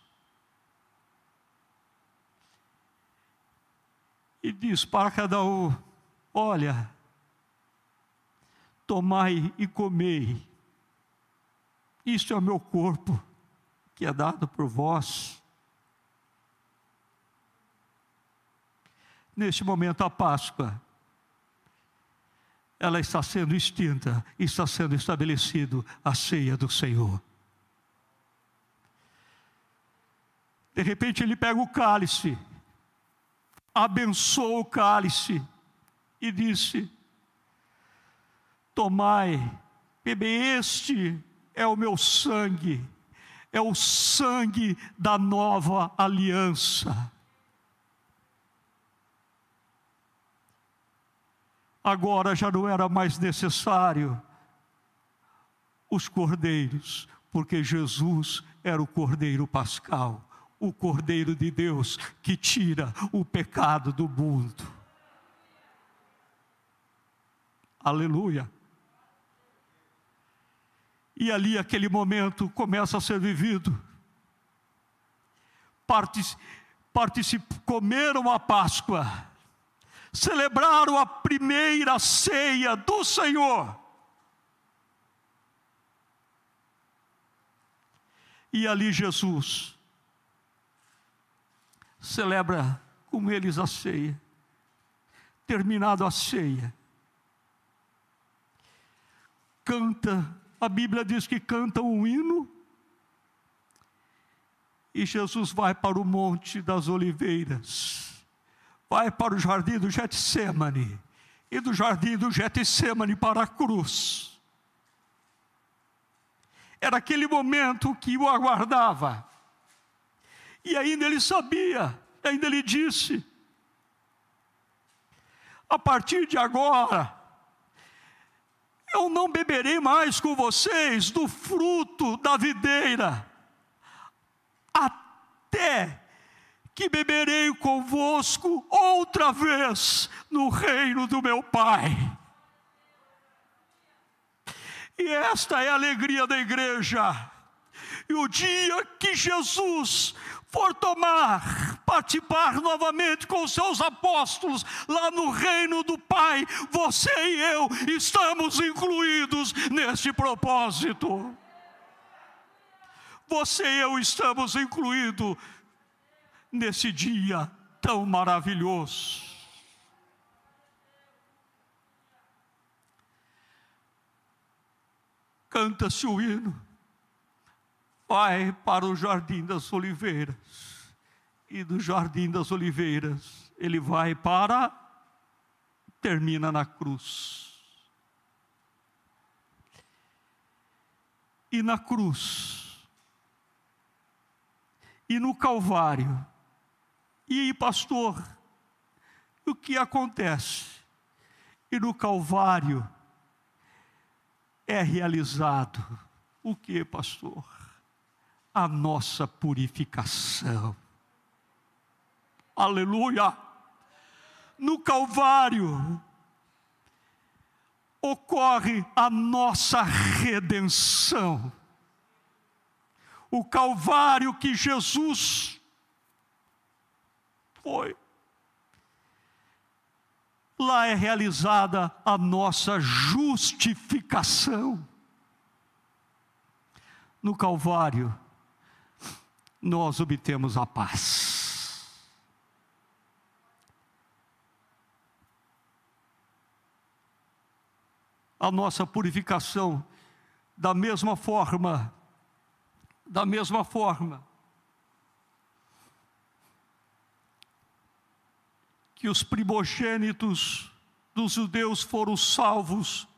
e diz para cada um: Olha, tomai e comei. Isto é o meu corpo, que é dado por vós. Neste momento, a Páscoa, ela está sendo extinta, está sendo estabelecido a ceia do Senhor. De repente, ele pega o cálice, abençoa o cálice e disse: Tomai, bebe, este é o meu sangue, é o sangue da nova aliança. Agora já não era mais necessário os cordeiros, porque Jesus era o cordeiro pascal, o cordeiro de Deus que tira o pecado do mundo. Aleluia. E ali aquele momento começa a ser vivido. Particip, comeram a Páscoa, celebraram a primeira ceia do Senhor. E ali Jesus celebra com eles a ceia. Terminado a ceia, canta a Bíblia diz que canta um hino. E Jesus vai para o Monte das Oliveiras, vai para o jardim do Getsemane, e do jardim do Getsemane para a cruz. Era aquele momento que o aguardava. E ainda ele sabia, ainda ele disse: a partir de agora, eu não beberei mais com vocês do fruto da videira, até que beberei convosco outra vez no reino do meu Pai. E esta é a alegria da igreja. E o dia que Jesus for tomar, participar novamente com os seus apóstolos lá no reino do Pai, você e eu estamos incluídos neste propósito. Você e eu estamos incluídos nesse dia tão maravilhoso. Canta-se o hino vai para o Jardim das Oliveiras. E do Jardim das Oliveiras, ele vai para. termina na cruz. E na cruz, e no Calvário, e pastor, o que acontece? E no Calvário é realizado o que, pastor? A nossa purificação. Aleluia! No Calvário ocorre a nossa redenção. O Calvário que Jesus foi. Lá é realizada a nossa justificação. No Calvário, nós obtemos a paz. A nossa purificação, da mesma forma, da mesma forma, que os primogênitos dos judeus foram salvos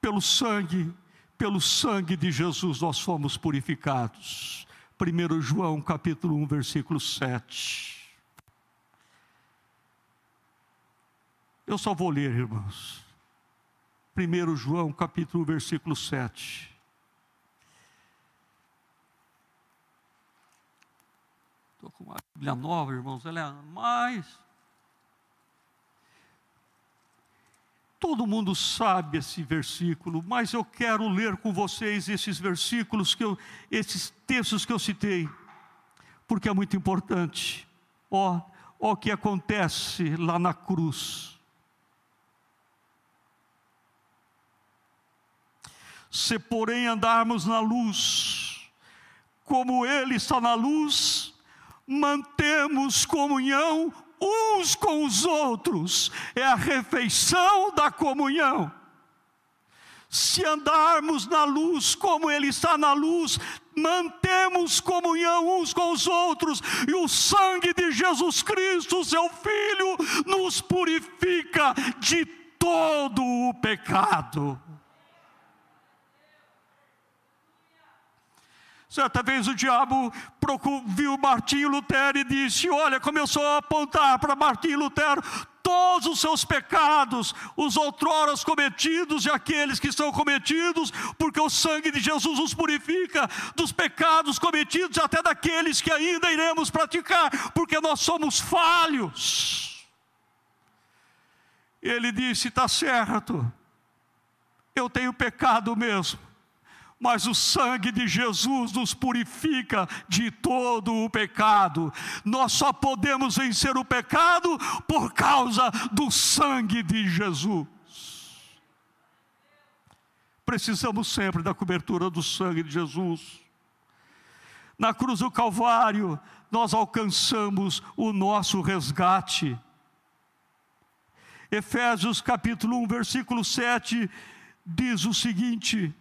pelo sangue, pelo sangue de Jesus nós fomos purificados. 1 João capítulo 1, versículo 7. Eu só vou ler, irmãos. 1 João capítulo 1, versículo 7. Estou com uma Bíblia nova, irmãos, ela é mais Todo mundo sabe esse versículo, mas eu quero ler com vocês esses versículos que eu, esses textos que eu citei, porque é muito importante. Ó, ó o que acontece lá na cruz. Se porém andarmos na luz, como Ele está na luz, mantemos comunhão uns com os outros, é a refeição da comunhão. Se andarmos na luz como Ele está na luz, mantemos comunhão uns com os outros, e o sangue de Jesus Cristo, seu Filho, nos purifica de todo o pecado. Certa vez o diabo viu Martinho Lutero e disse: Olha, começou a apontar para Martinho Lutero todos os seus pecados, os outroras cometidos e aqueles que são cometidos, porque o sangue de Jesus os purifica dos pecados cometidos, até daqueles que ainda iremos praticar, porque nós somos falhos. Ele disse: Está certo, eu tenho pecado mesmo mas o sangue de Jesus nos purifica de todo o pecado. Nós só podemos vencer o pecado por causa do sangue de Jesus. Precisamos sempre da cobertura do sangue de Jesus. Na cruz do Calvário, nós alcançamos o nosso resgate. Efésios capítulo 1, versículo 7 diz o seguinte: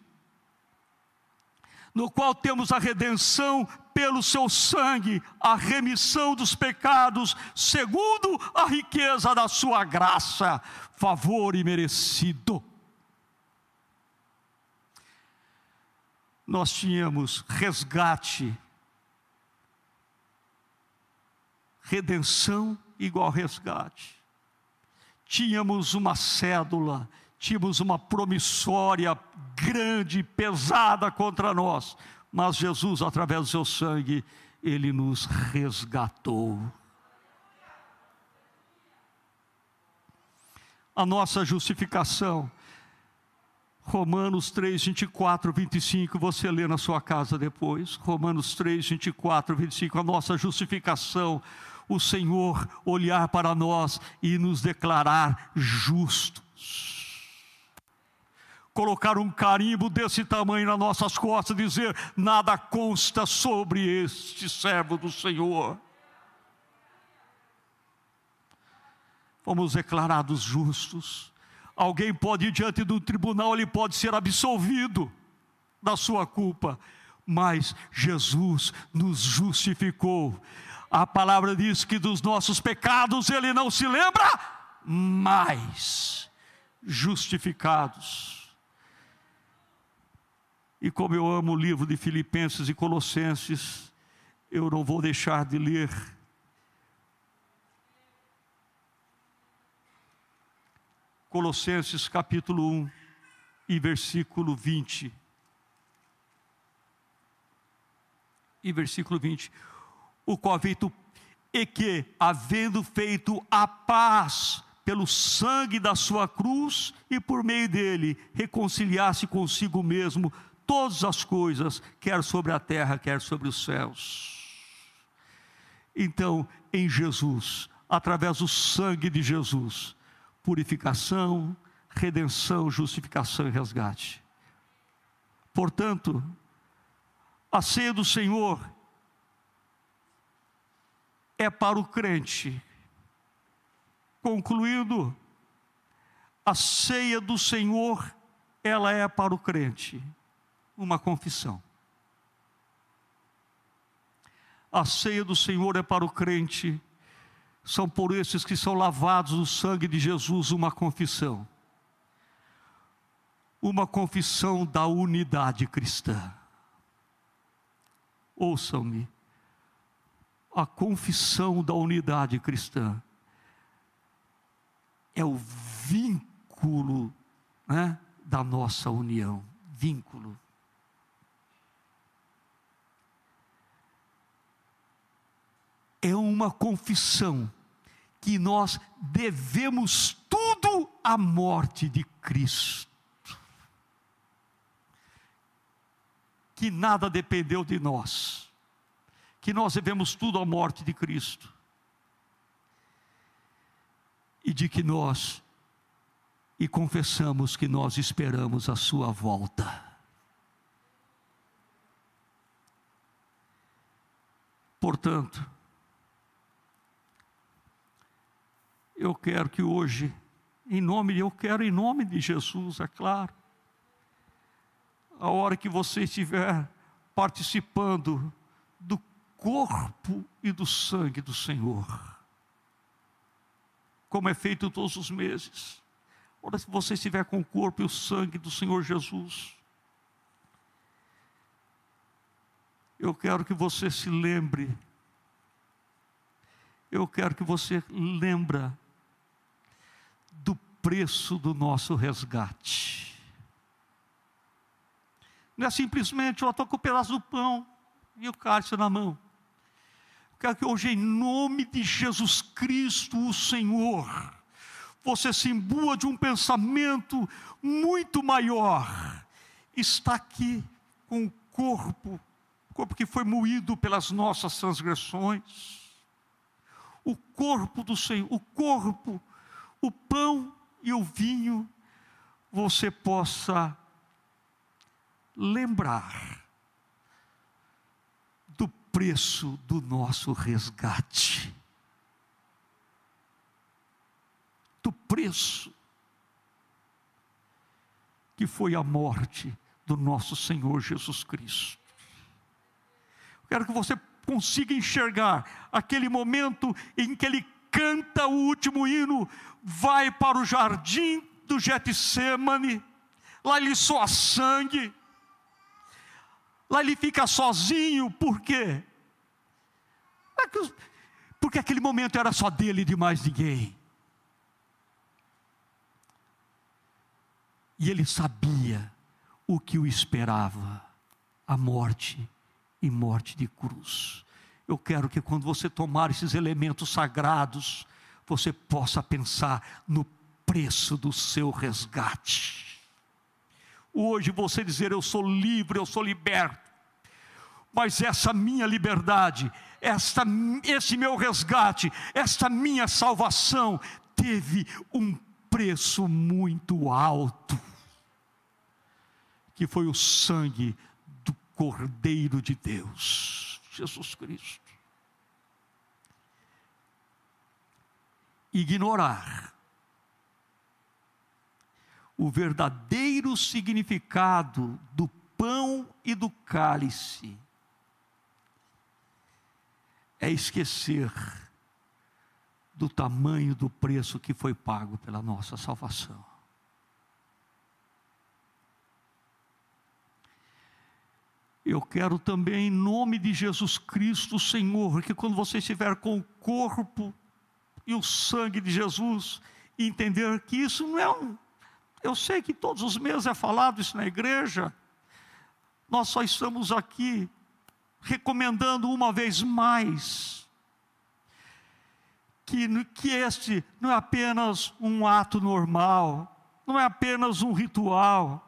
no qual temos a redenção pelo seu sangue, a remissão dos pecados, segundo a riqueza da sua graça, favor imerecido. Nós tínhamos resgate, redenção igual resgate. Tínhamos uma cédula tínhamos uma promissória grande, pesada contra nós, mas Jesus, através do seu sangue, ele nos resgatou. A nossa justificação, Romanos 3, 24, 25, você lê na sua casa depois. Romanos 3, 24, 25, a nossa justificação, o Senhor olhar para nós e nos declarar justos. Colocar um carimbo desse tamanho nas nossas costas, dizer: nada consta sobre este servo do Senhor. Fomos declarados justos Alguém pode ir diante do tribunal, ele pode ser absolvido da sua culpa, mas Jesus nos justificou. A palavra diz que dos nossos pecados ele não se lembra mais. Justificados. E como eu amo o livro de Filipenses e Colossenses, eu não vou deixar de ler Colossenses capítulo 1 e versículo 20. E versículo 20. O feito e que, havendo feito a paz pelo sangue da sua cruz e por meio dele, reconciliasse consigo mesmo todas as coisas, quer sobre a terra, quer sobre os céus. Então, em Jesus, através do sangue de Jesus, purificação, redenção, justificação e resgate. Portanto, a ceia do Senhor é para o crente. Concluindo, a ceia do Senhor, ela é para o crente uma confissão. A ceia do Senhor é para o crente são por esses que são lavados no sangue de Jesus uma confissão. Uma confissão da unidade cristã. Ouçam-me. A confissão da unidade cristã é o vínculo né, da nossa união. Vínculo. É uma confissão que nós devemos tudo à morte de Cristo. Que nada dependeu de nós, que nós devemos tudo à morte de Cristo, e de que nós, e confessamos que nós esperamos a Sua volta. Portanto, Eu quero que hoje, em nome eu quero em nome de Jesus, é claro. A hora que você estiver participando do corpo e do sangue do Senhor, como é feito todos os meses. A hora que você estiver com o corpo e o sangue do Senhor Jesus, eu quero que você se lembre, eu quero que você lembra preço do nosso resgate. Não é simplesmente eu estou com o um pedaço do pão e o cálice na mão. Eu quero que hoje, em nome de Jesus Cristo, o Senhor, você se imbua de um pensamento muito maior. Está aqui com o corpo, o corpo que foi moído pelas nossas transgressões. O corpo do Senhor, o corpo o pão e o vinho, você possa lembrar do preço do nosso resgate. Do preço que foi a morte do nosso Senhor Jesus Cristo. quero que você consiga enxergar aquele momento em que ele canta o último hino, vai para o jardim do Getsemane, lá ele soa sangue, lá ele fica sozinho, por quê? É porque aquele momento era só dele e de mais ninguém. E ele sabia o que o esperava: a morte e morte de cruz. Eu quero que quando você tomar esses elementos sagrados, você possa pensar no preço do seu resgate. hoje você dizer: Eu sou livre, eu sou liberto. Mas essa minha liberdade, esta, esse meu resgate, esta minha salvação teve um preço muito alto, que foi o sangue do Cordeiro de Deus, Jesus Cristo. Ignorar o verdadeiro significado do pão e do cálice é esquecer do tamanho do preço que foi pago pela nossa salvação. Eu quero também, em nome de Jesus Cristo, Senhor, que quando você estiver com o corpo e o sangue de Jesus, entender que isso não é um eu sei que todos os meses é falado isso na igreja. Nós só estamos aqui recomendando uma vez mais que, que este não é apenas um ato normal, não é apenas um ritual,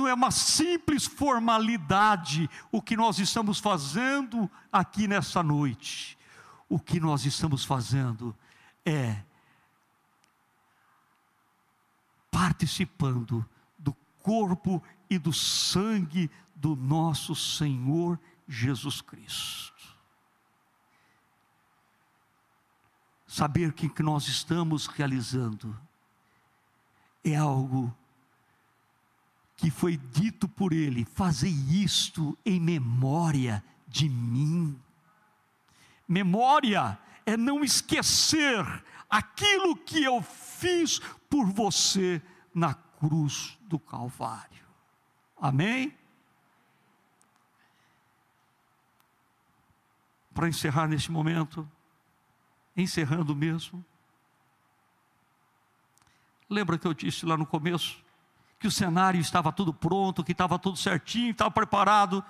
não é uma simples formalidade o que nós estamos fazendo aqui nessa noite. O que nós estamos fazendo é participando do corpo e do sangue do nosso Senhor Jesus Cristo. Saber que que nós estamos realizando é algo que foi dito por Ele: fazei isto em memória de mim. Memória é não esquecer aquilo que eu fiz por você na cruz do Calvário. Amém? Para encerrar neste momento, encerrando mesmo, lembra que eu disse lá no começo que o cenário estava tudo pronto, que estava tudo certinho, estava preparado,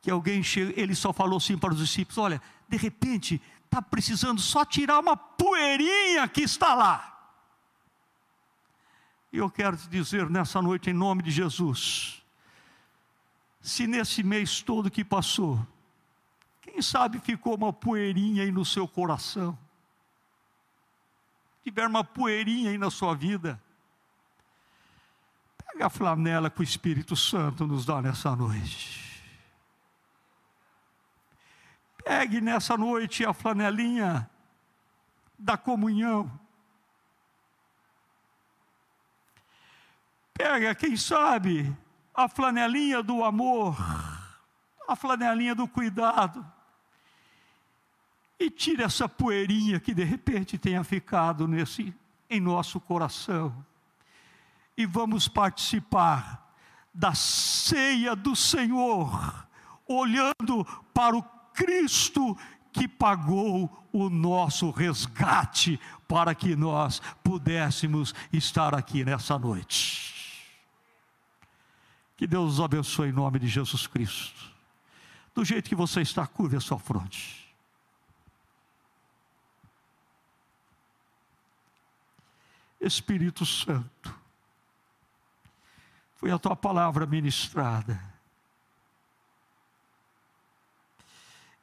que alguém ele só falou assim para os discípulos: olha, de repente está precisando só tirar uma poeirinha que está lá. E eu quero te dizer nessa noite, em nome de Jesus, se nesse mês todo que passou, quem sabe ficou uma poeirinha aí no seu coração, tiver uma poeirinha aí na sua vida, pega a flanela que o Espírito Santo nos dá nessa noite. Pegue nessa noite a flanelinha da comunhão. Pega, quem sabe, a flanelinha do amor, a flanelinha do cuidado. E tire essa poeirinha que de repente tenha ficado nesse em nosso coração. E vamos participar da ceia do Senhor, olhando para o Cristo que pagou o nosso resgate para que nós pudéssemos estar aqui nessa noite. Que Deus os abençoe em nome de Jesus Cristo. Do jeito que você está, curve a sua fronte. Espírito Santo, foi a tua palavra ministrada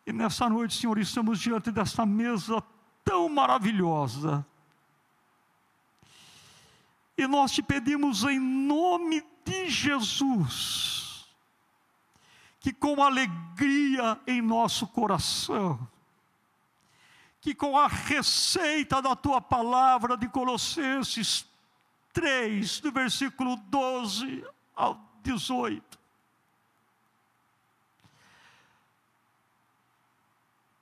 E nessa noite, Senhor, estamos diante desta mesa tão maravilhosa. E nós te pedimos em nome de Jesus, que com alegria em nosso coração, que com a receita da tua palavra de Colossenses 3, do versículo 12 ao 18,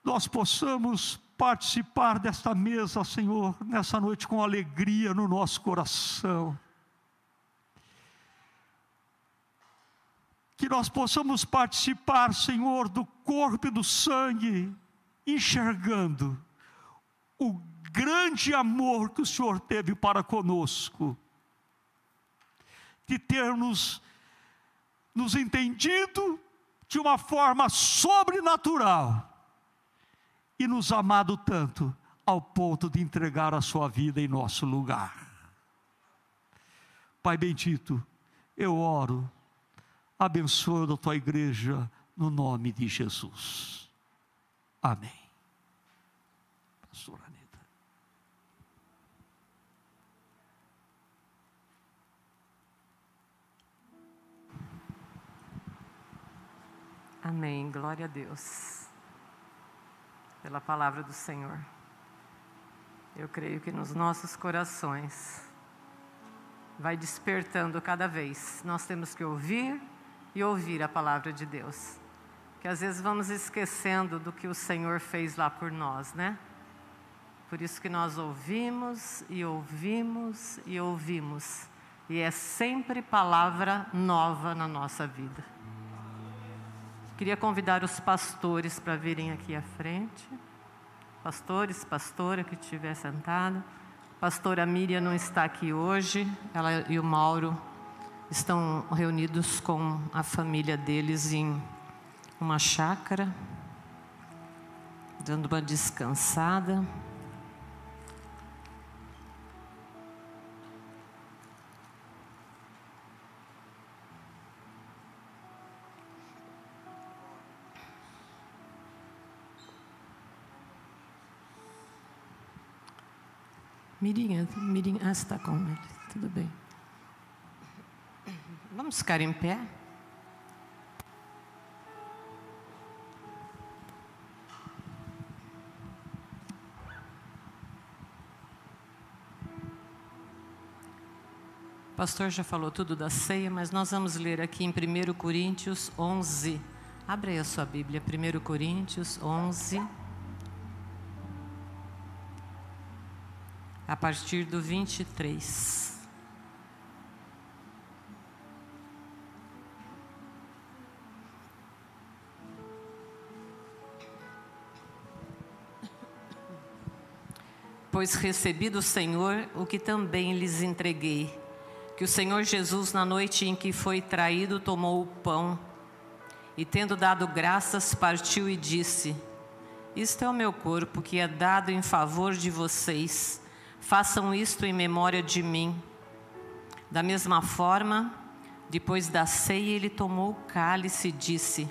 nós possamos participar desta mesa, Senhor, nessa noite com alegria no nosso coração. Que nós possamos participar, Senhor, do corpo e do sangue, enxergando o grande amor que o Senhor teve para conosco, de termos nos entendido de uma forma sobrenatural e nos amado tanto ao ponto de entregar a sua vida em nosso lugar. Pai bendito, eu oro, abençoa a tua igreja no nome de Jesus. Amém. Pastor Amém. Glória a Deus. Pela palavra do Senhor. Eu creio que nos nossos corações vai despertando cada vez. Nós temos que ouvir e ouvir a palavra de Deus. Que às vezes vamos esquecendo do que o Senhor fez lá por nós, né? Por isso que nós ouvimos e ouvimos e ouvimos. E é sempre palavra nova na nossa vida. Queria convidar os pastores para virem aqui à frente. Pastores, pastora que estiver sentada. Pastora Miriam não está aqui hoje. Ela e o Mauro estão reunidos com a família deles em uma chácara, dando uma descansada. Mirinha, Mirinha, ah, está com ele, tudo bem. Vamos ficar em pé? O pastor já falou tudo da ceia, mas nós vamos ler aqui em 1 Coríntios 11. Abre aí a sua Bíblia, 1 Coríntios 11. A partir do 23. Pois recebi do Senhor o que também lhes entreguei, que o Senhor Jesus, na noite em que foi traído, tomou o pão e, tendo dado graças, partiu e disse: Isto é o meu corpo que é dado em favor de vocês Façam isto em memória de mim. Da mesma forma, depois da ceia, ele tomou o cálice e disse: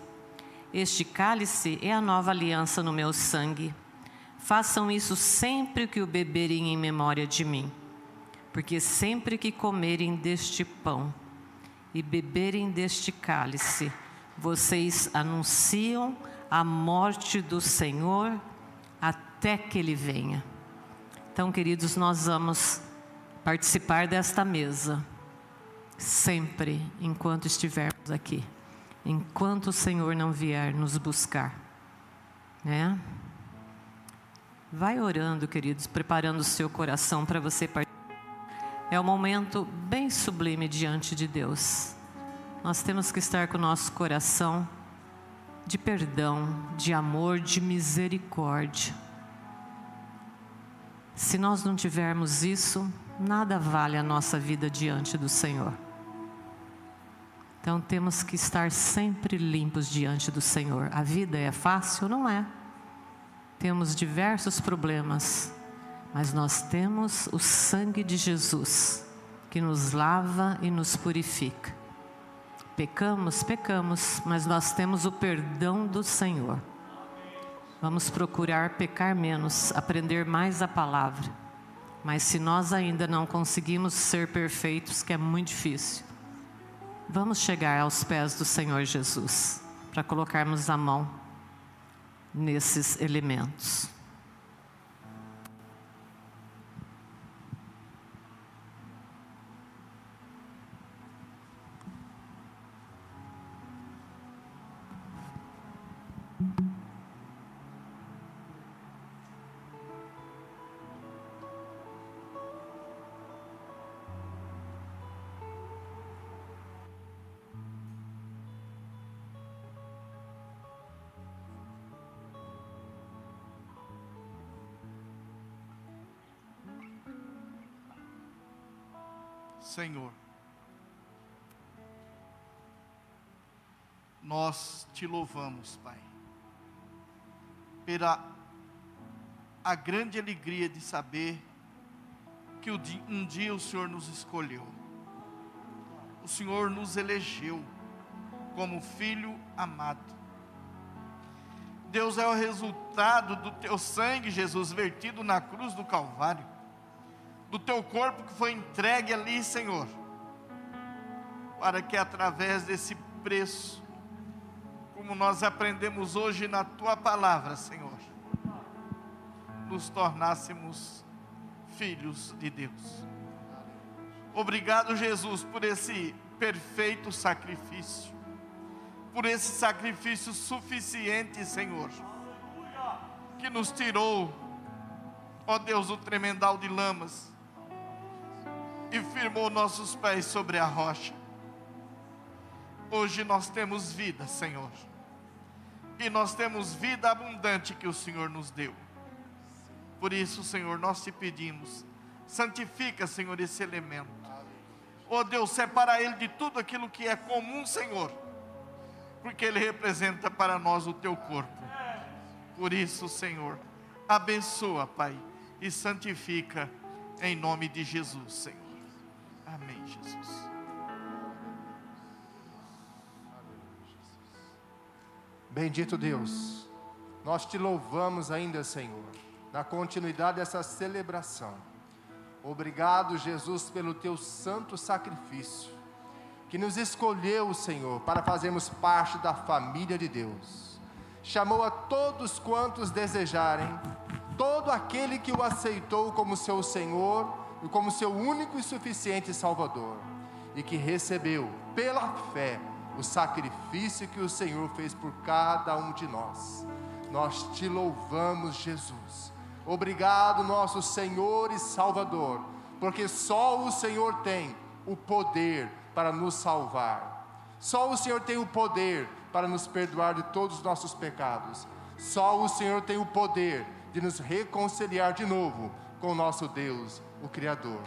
Este cálice é a nova aliança no meu sangue. Façam isso sempre que o beberem em memória de mim. Porque sempre que comerem deste pão e beberem deste cálice, vocês anunciam a morte do Senhor até que ele venha. Então, queridos, nós vamos participar desta mesa sempre enquanto estivermos aqui, enquanto o Senhor não vier nos buscar, né? Vai orando, queridos, preparando o seu coração para você participar. É um momento bem sublime diante de Deus. Nós temos que estar com o nosso coração de perdão, de amor, de misericórdia. Se nós não tivermos isso, nada vale a nossa vida diante do Senhor. Então temos que estar sempre limpos diante do Senhor. A vida é fácil? Não é. Temos diversos problemas, mas nós temos o sangue de Jesus que nos lava e nos purifica. Pecamos, pecamos, mas nós temos o perdão do Senhor. Vamos procurar pecar menos, aprender mais a palavra. Mas se nós ainda não conseguimos ser perfeitos, que é muito difícil, vamos chegar aos pés do Senhor Jesus para colocarmos a mão nesses elementos. Nós te louvamos, Pai, pela a grande alegria de saber que um dia o Senhor nos escolheu. o Senhor nos elegeu como filho amado. Deus é o resultado do teu sangue, Jesus, vertido na cruz do Calvário, do teu corpo que foi entregue ali, Senhor, para que através desse preço, como nós aprendemos hoje na tua palavra, Senhor, nos tornássemos filhos de Deus. Obrigado, Jesus, por esse perfeito sacrifício por esse sacrifício suficiente, Senhor, que nos tirou, ó Deus, o tremendal de lamas e firmou nossos pés sobre a rocha. Hoje nós temos vida, Senhor, e nós temos vida abundante que o Senhor nos deu. Por isso, Senhor, nós te pedimos, santifica, Senhor, esse elemento. Ó Deus, separa ele de tudo aquilo que é comum, Senhor porque ele representa para nós o teu corpo. Por isso, Senhor, abençoa, Pai, e santifica em nome de Jesus, Senhor. Amém, Jesus. Bendito Deus, nós te louvamos ainda, Senhor, na continuidade dessa celebração. Obrigado, Jesus, pelo teu santo sacrifício que nos escolheu, Senhor, para fazermos parte da família de Deus. Chamou a todos quantos desejarem, todo aquele que o aceitou como seu Senhor e como seu único e suficiente Salvador, e que recebeu pela fé o sacrifício que o Senhor fez por cada um de nós. Nós te louvamos, Jesus. Obrigado, nosso Senhor e Salvador, porque só o Senhor tem o poder para nos salvar. Só o Senhor tem o poder para nos perdoar de todos os nossos pecados. Só o Senhor tem o poder de nos reconciliar de novo com o nosso Deus, o Criador.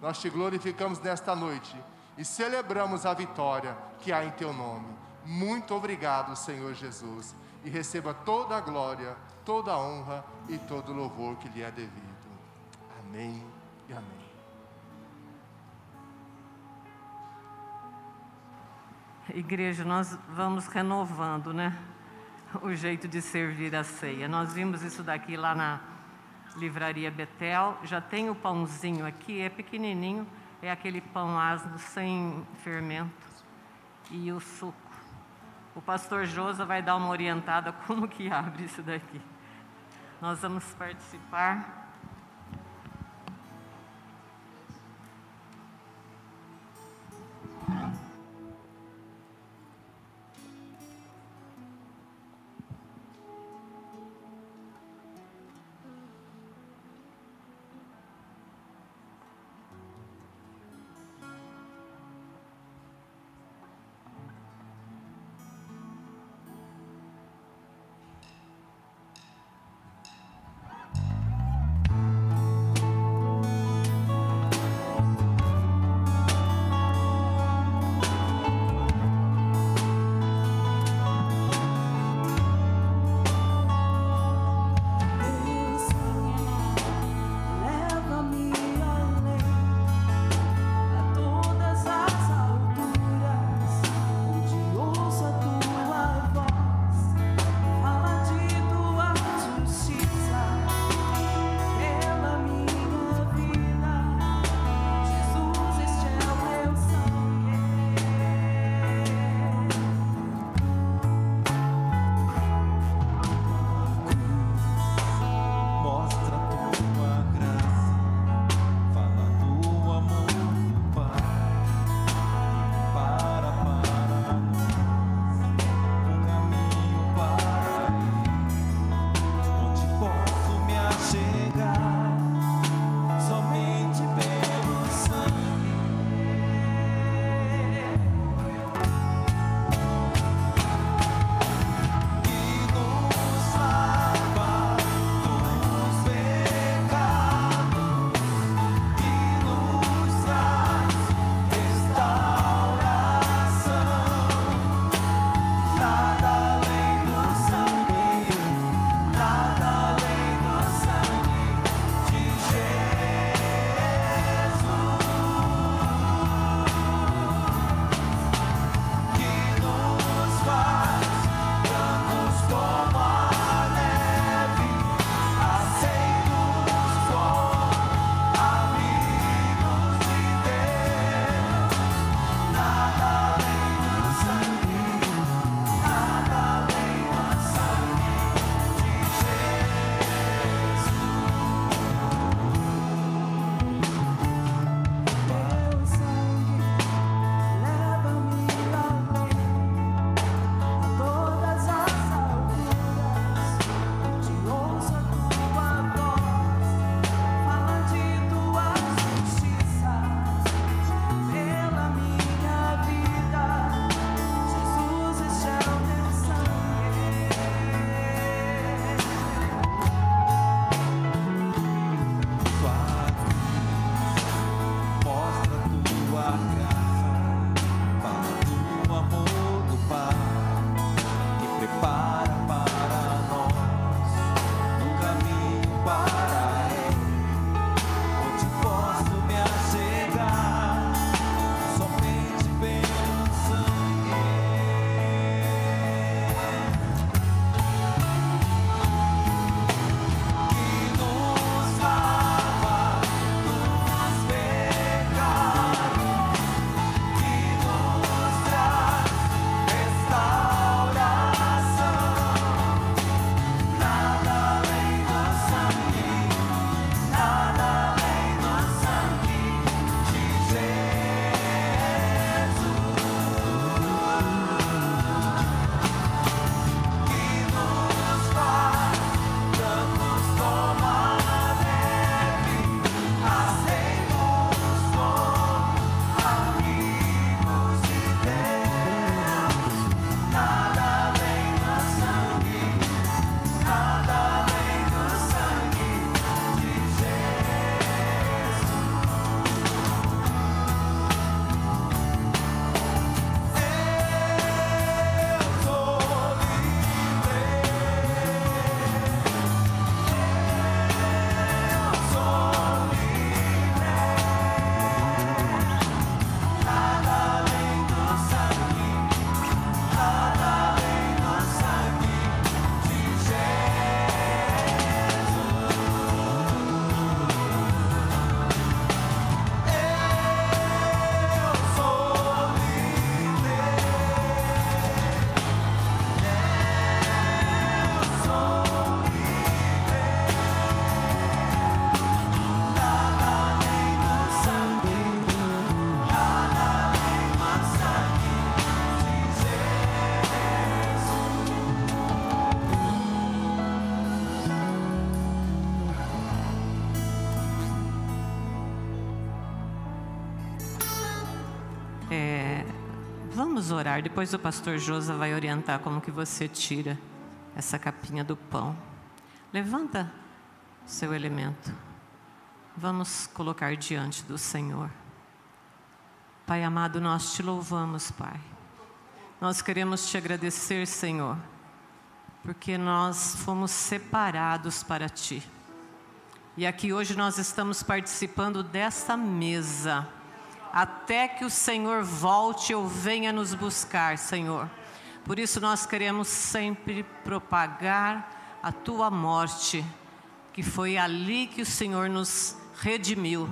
Nós te glorificamos nesta noite e celebramos a vitória que há em teu nome. Muito obrigado, Senhor Jesus, e receba toda a glória, toda a honra e todo o louvor que lhe é devido. Amém e amém. Igreja, nós vamos renovando, né? O jeito de servir a ceia. Nós vimos isso daqui lá na livraria Betel. Já tem o pãozinho aqui, é pequenininho, é aquele pão asno sem fermento e o suco. O pastor Josa vai dar uma orientada como que abre isso daqui. Nós vamos participar. Thank Vamos orar. Depois o pastor Josa vai orientar como que você tira essa capinha do pão. Levanta seu elemento. Vamos colocar diante do Senhor. Pai amado, nós te louvamos, Pai. Nós queremos te agradecer, Senhor, porque nós fomos separados para ti. E aqui hoje nós estamos participando dessa mesa, até que o Senhor volte ou venha nos buscar, Senhor. Por isso nós queremos sempre propagar a tua morte, que foi ali que o Senhor nos redimiu.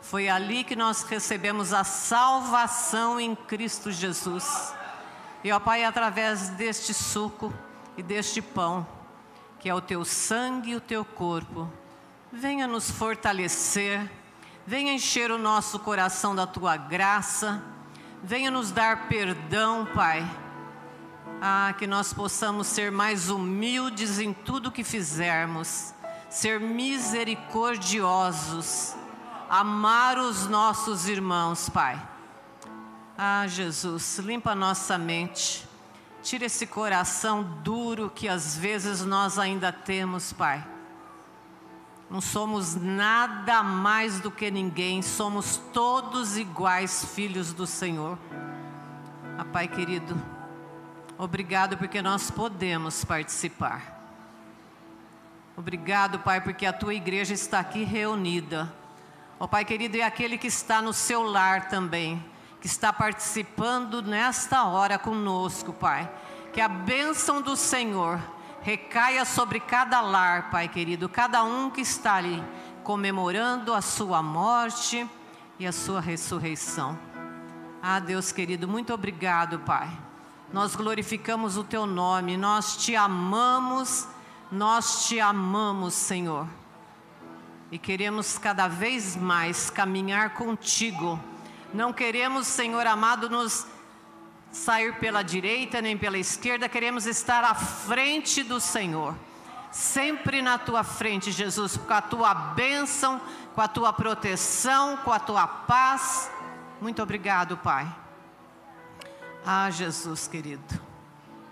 Foi ali que nós recebemos a salvação em Cristo Jesus. E ó Pai, através deste suco e deste pão, que é o teu sangue e o teu corpo, venha nos fortalecer, venha encher o nosso coração da tua graça, venha nos dar perdão, Pai. Ah, que nós possamos ser mais humildes em tudo que fizermos, ser misericordiosos, amar os nossos irmãos, Pai. Ah, Jesus, limpa nossa mente, tira esse coração duro que às vezes nós ainda temos, Pai. Não somos nada mais do que ninguém, somos todos iguais filhos do Senhor. Ah, Pai querido, obrigado porque nós podemos participar. Obrigado, Pai, porque a tua igreja está aqui reunida. Ó oh, Pai querido, e aquele que está no seu lar também, que está participando nesta hora conosco, Pai. Que a bênção do Senhor recaia sobre cada lar, Pai querido, cada um que está ali comemorando a sua morte e a sua ressurreição. Ah, Deus querido, muito obrigado, Pai. Nós glorificamos o teu nome, nós te amamos nós te amamos, Senhor, e queremos cada vez mais caminhar contigo. Não queremos, Senhor amado, nos sair pela direita nem pela esquerda, queremos estar à frente do Senhor. Sempre na tua frente, Jesus, com a tua bênção, com a tua proteção, com a tua paz. Muito obrigado, Pai. Ah, Jesus querido,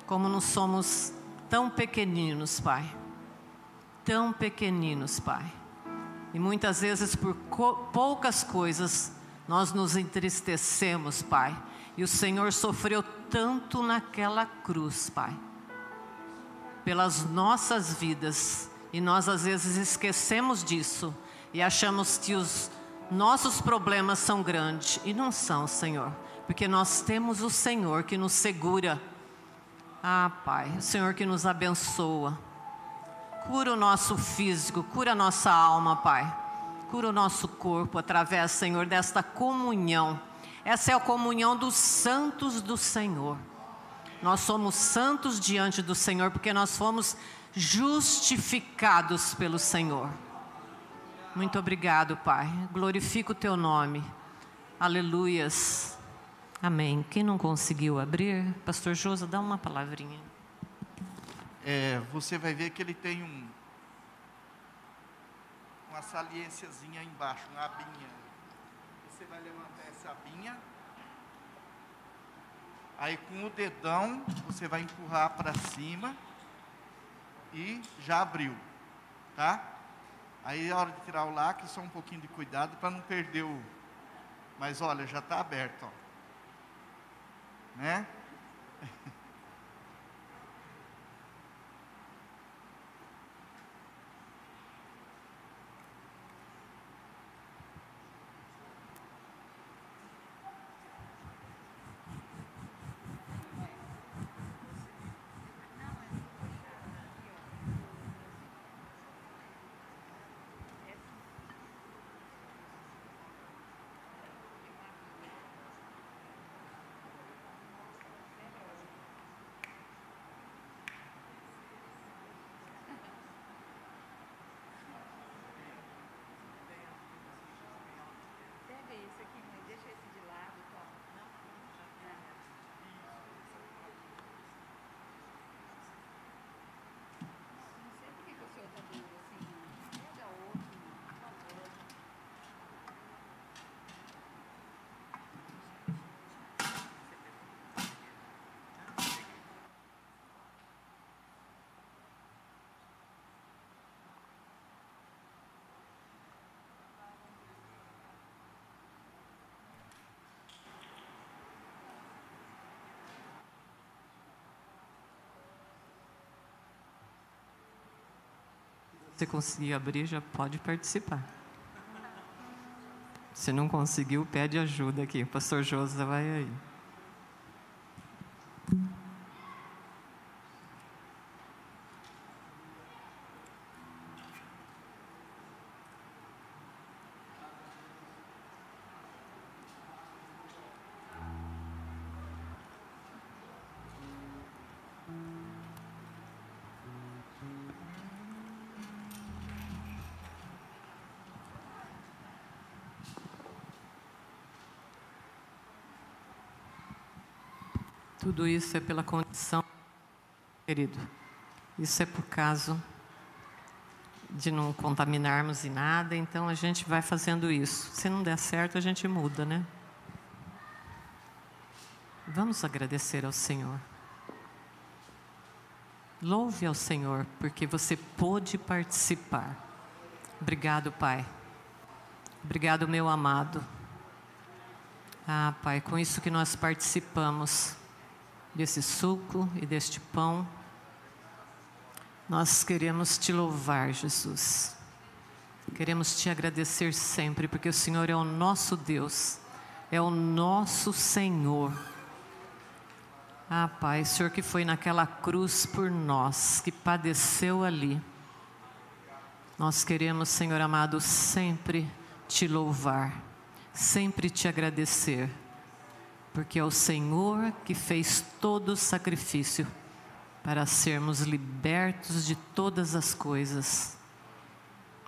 como não somos tão pequeninos, Pai. Tão pequeninos, Pai. E muitas vezes por poucas coisas nós nos entristecemos, Pai. E o Senhor sofreu tanto naquela cruz, Pai. Pelas nossas vidas. E nós às vezes esquecemos disso e achamos que os nossos problemas são grandes e não são, Senhor, porque nós temos o Senhor que nos segura ah, Pai, o Senhor que nos abençoa. Cura o nosso físico, cura a nossa alma, Pai. Cura o nosso corpo através, Senhor, desta comunhão. Essa é a comunhão dos santos do Senhor. Nós somos santos diante do Senhor porque nós fomos justificados pelo Senhor. Muito obrigado, Pai. Glorifico o teu nome. Aleluias. Amém. Quem não conseguiu abrir, Pastor Josa, dá uma palavrinha. É, você vai ver que ele tem um, uma saliênciazinha embaixo, uma abinha. Você vai levantar essa abinha. Aí com o dedão você vai empurrar para cima e já abriu, tá? Aí a hora de tirar o lacre, só um pouquinho de cuidado para não perder o. Mas olha, já está aberto, ó né? Você conseguir abrir, já pode participar. Se não conseguiu, pede ajuda aqui. O pastor Josa vai aí. Tudo isso é pela condição, querido. Isso é por causa de não contaminarmos em nada, então a gente vai fazendo isso. Se não der certo, a gente muda, né? Vamos agradecer ao Senhor. Louve ao Senhor, porque você pôde participar. Obrigado, Pai. Obrigado, meu amado. Ah, Pai, com isso que nós participamos, desse suco e deste pão. Nós queremos te louvar, Jesus. Queremos te agradecer sempre, porque o Senhor é o nosso Deus, é o nosso Senhor. Ah, Pai, Senhor que foi naquela cruz por nós, que padeceu ali. Nós queremos, Senhor amado, sempre te louvar, sempre te agradecer porque é o Senhor que fez todo o sacrifício para sermos libertos de todas as coisas.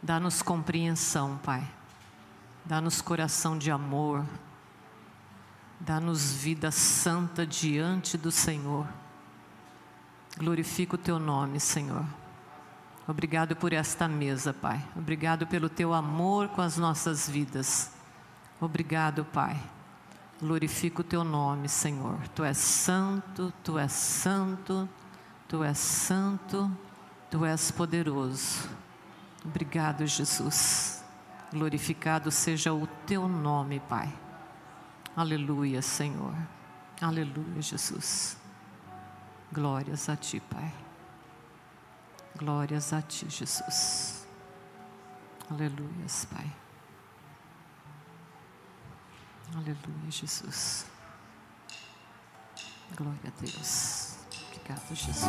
Dá-nos compreensão, Pai. Dá-nos coração de amor. Dá-nos vida santa diante do Senhor. Glorifica o teu nome, Senhor. Obrigado por esta mesa, Pai. Obrigado pelo teu amor com as nossas vidas. Obrigado, Pai Glorifico o teu nome, Senhor. Tu és santo, tu és santo, tu és santo, tu és poderoso. Obrigado, Jesus. Glorificado seja o teu nome, Pai. Aleluia, Senhor. Aleluia, Jesus. Glórias a ti, Pai. Glórias a ti, Jesus. Aleluias, Pai. Aleluia, Jesus. Glória a Deus. Obrigado, Jesus.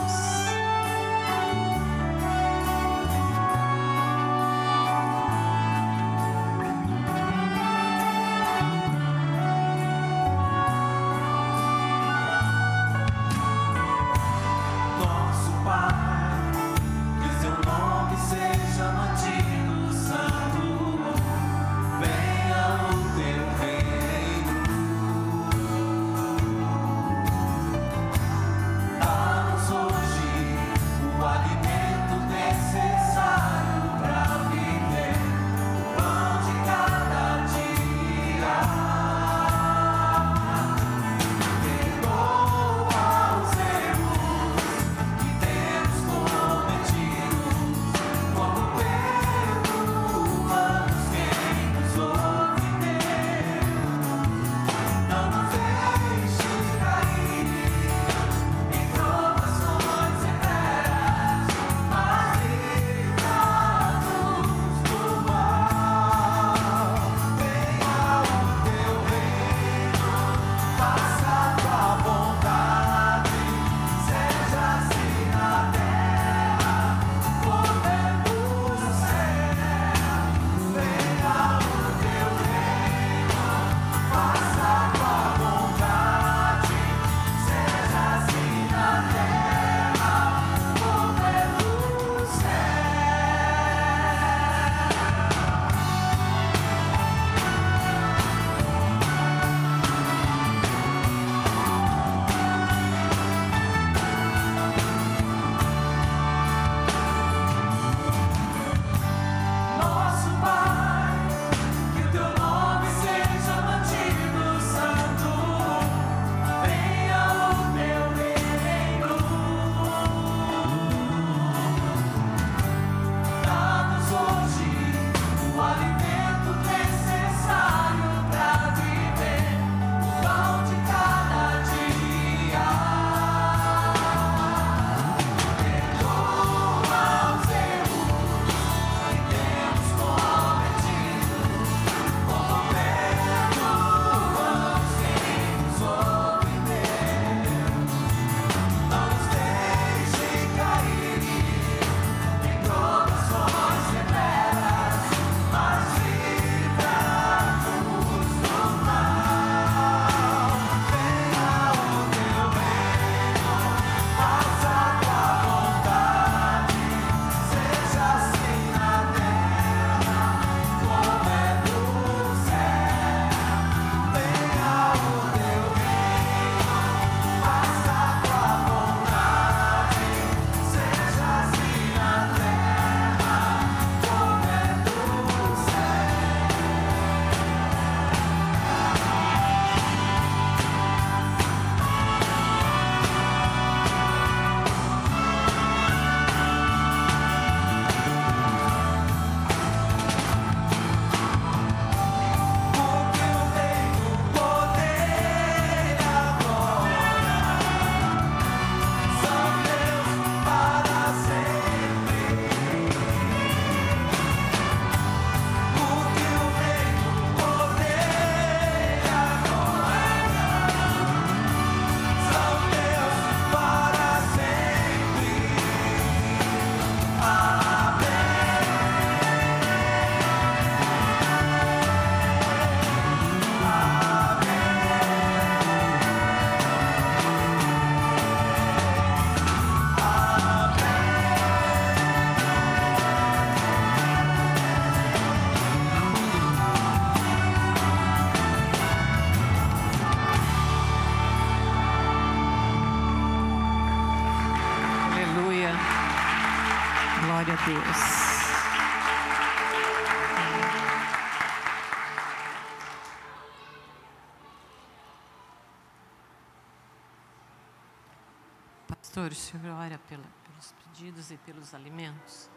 Pastor, o senhor ora pela, pelos pedidos e pelos alimentos?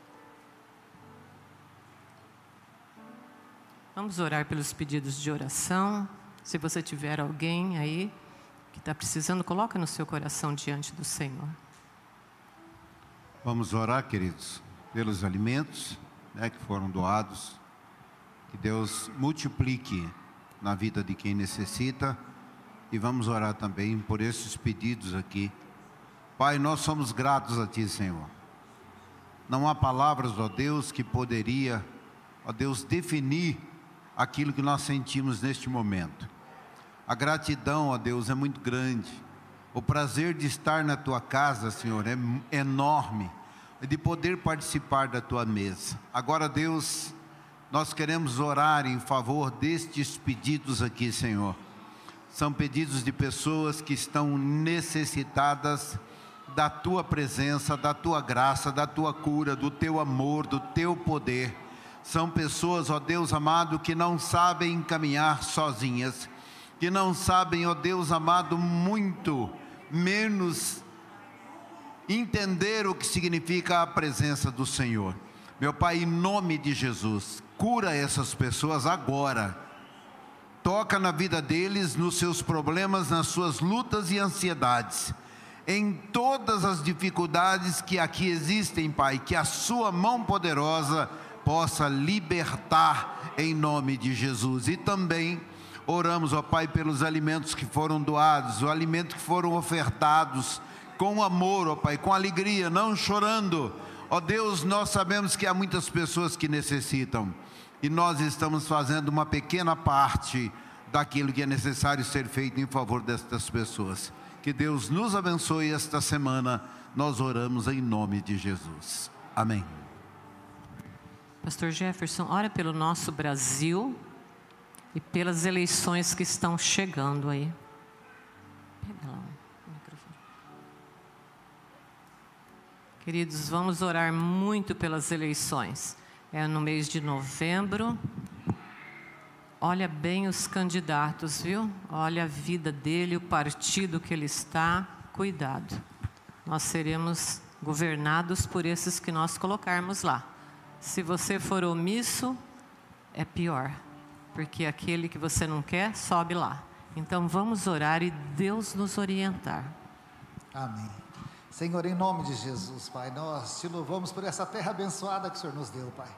Vamos orar pelos pedidos de oração. Se você tiver alguém aí que está precisando, coloca no seu coração diante do Senhor. Vamos orar, queridos, pelos alimentos né, que foram doados. Que Deus multiplique na vida de quem necessita. E vamos orar também por esses pedidos aqui. Pai, nós somos gratos a Ti, Senhor. Não há palavras, ó Deus, que poderia, ó Deus, definir aquilo que nós sentimos neste momento. A gratidão, ó Deus, é muito grande. O prazer de estar na tua casa, Senhor, é enorme. De poder participar da tua mesa. Agora, Deus, nós queremos orar em favor destes pedidos aqui, Senhor. São pedidos de pessoas que estão necessitadas da tua presença, da tua graça, da tua cura, do teu amor, do teu poder. São pessoas, ó Deus amado, que não sabem caminhar sozinhas, que não sabem, ó Deus amado, muito menos entender o que significa a presença do Senhor. Meu Pai, em nome de Jesus, cura essas pessoas agora. Toca na vida deles, nos seus problemas, nas suas lutas e ansiedades em todas as dificuldades que aqui existem, Pai, que a Sua mão poderosa possa libertar em nome de Jesus. E também oramos, ó Pai, pelos alimentos que foram doados, o alimento que foram ofertados com amor, ó Pai, com alegria, não chorando. Ó Deus, nós sabemos que há muitas pessoas que necessitam e nós estamos fazendo uma pequena parte daquilo que é necessário ser feito em favor destas pessoas. Que Deus nos abençoe esta semana. Nós oramos em nome de Jesus. Amém. Pastor Jefferson, ora pelo nosso Brasil e pelas eleições que estão chegando aí. Pega lá o microfone. Queridos, vamos orar muito pelas eleições. É no mês de novembro. Olha bem os candidatos, viu? Olha a vida dele, o partido que ele está. Cuidado. Nós seremos governados por esses que nós colocarmos lá. Se você for omisso, é pior, porque aquele que você não quer sobe lá. Então vamos orar e Deus nos orientar. Amém. Senhor, em nome de Jesus, Pai, nós te louvamos por essa terra abençoada que o Senhor nos deu, Pai.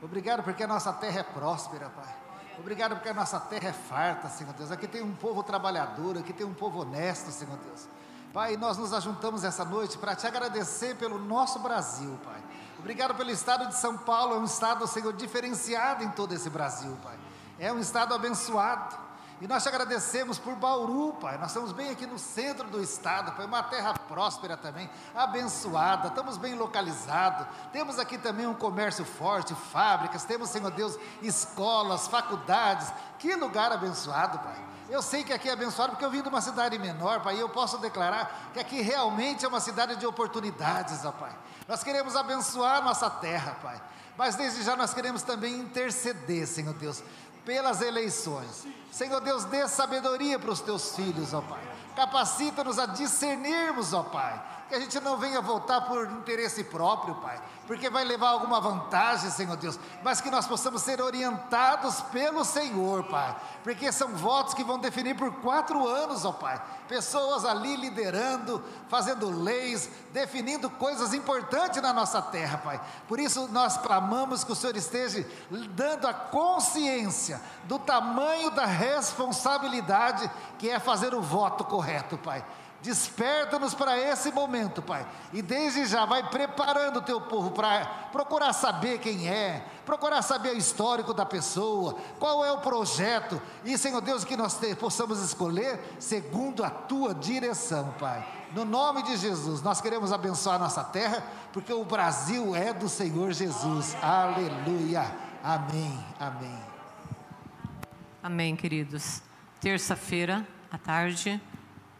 Obrigado porque a nossa terra é próspera, Pai. Obrigado porque a nossa terra é farta, Senhor Deus. Aqui tem um povo trabalhador, aqui tem um povo honesto, Senhor Deus. Pai, nós nos ajuntamos essa noite para te agradecer pelo nosso Brasil, Pai. Obrigado pelo estado de São Paulo, é um estado, Senhor, diferenciado em todo esse Brasil, Pai. É um estado abençoado. E nós te agradecemos por Bauru, Pai. Nós estamos bem aqui no centro do estado, Pai. Uma terra próspera também, abençoada. Estamos bem localizados. Temos aqui também um comércio forte, fábricas. Temos, Senhor Deus, escolas, faculdades. Que lugar abençoado, Pai. Eu sei que aqui é abençoado porque eu vim de uma cidade menor, Pai, e eu posso declarar que aqui realmente é uma cidade de oportunidades, ó Pai. Nós queremos abençoar nossa terra, Pai. Mas desde já nós queremos também interceder, Senhor Deus, pelas eleições. Senhor Deus, dê sabedoria para os teus filhos, ó Pai. Capacita-nos a discernirmos, ó Pai. Que a gente não venha voltar por interesse próprio, Pai, porque vai levar alguma vantagem, Senhor Deus, mas que nós possamos ser orientados pelo Senhor, Pai, porque são votos que vão definir por quatro anos, ó Pai. Pessoas ali liderando, fazendo leis, definindo coisas importantes na nossa terra, Pai. Por isso nós clamamos que o Senhor esteja dando a consciência do tamanho da responsabilidade que é fazer o voto correto, Pai. Desperta-nos para esse momento, Pai. E desde já vai preparando o teu povo para procurar saber quem é, procurar saber o histórico da pessoa, qual é o projeto. E, Senhor Deus, que nós te, possamos escolher segundo a tua direção, Pai. No nome de Jesus, nós queremos abençoar a nossa terra, porque o Brasil é do Senhor Jesus. Aleluia. Amém. Amém. Amém, queridos. Terça-feira, à tarde,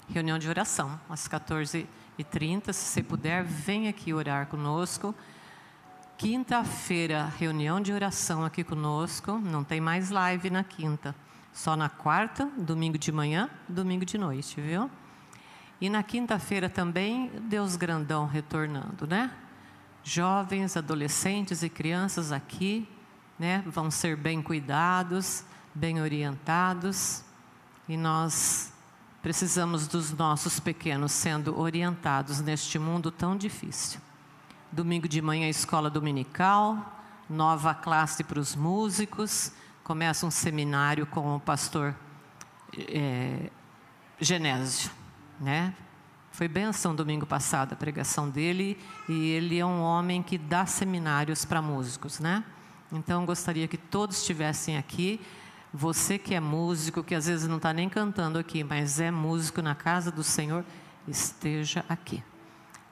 reunião de oração, às 14h30. Se você puder, vem aqui orar conosco. Quinta-feira, reunião de oração aqui conosco. Não tem mais live na quinta. Só na quarta, domingo de manhã, domingo de noite, viu? E na quinta-feira também, Deus grandão retornando, né? Jovens, adolescentes e crianças aqui, né? Vão ser bem cuidados, bem orientados. E nós precisamos dos nossos pequenos sendo orientados neste mundo tão difícil. Domingo de manhã, escola dominical, nova classe para os músicos, começa um seminário com o pastor é, Genésio, né? Foi benção domingo passado a pregação dele e ele é um homem que dá seminários para músicos, né? Então gostaria que todos estivessem aqui. Você que é músico, que às vezes não está nem cantando aqui, mas é músico na casa do Senhor, esteja aqui.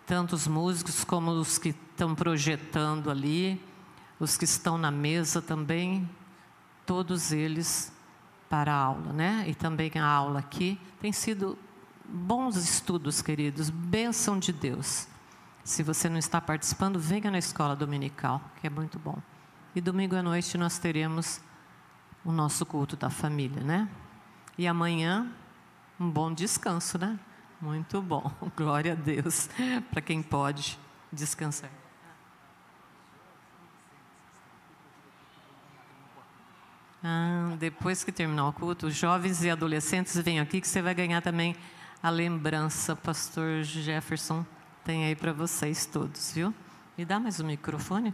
Tanto os músicos como os que estão projetando ali, os que estão na mesa também, todos eles para a aula, né? E também a aula aqui tem sido bons estudos, queridos, bênção de Deus. Se você não está participando, venha na escola dominical, que é muito bom. E domingo à noite nós teremos o nosso culto da família, né? E amanhã, um bom descanso, né? Muito bom. Glória a Deus para quem pode descansar. Ah, depois que terminar o culto, jovens e adolescentes venham aqui que você vai ganhar também a lembrança. Pastor Jefferson tem aí para vocês todos, viu? Me dá mais um microfone.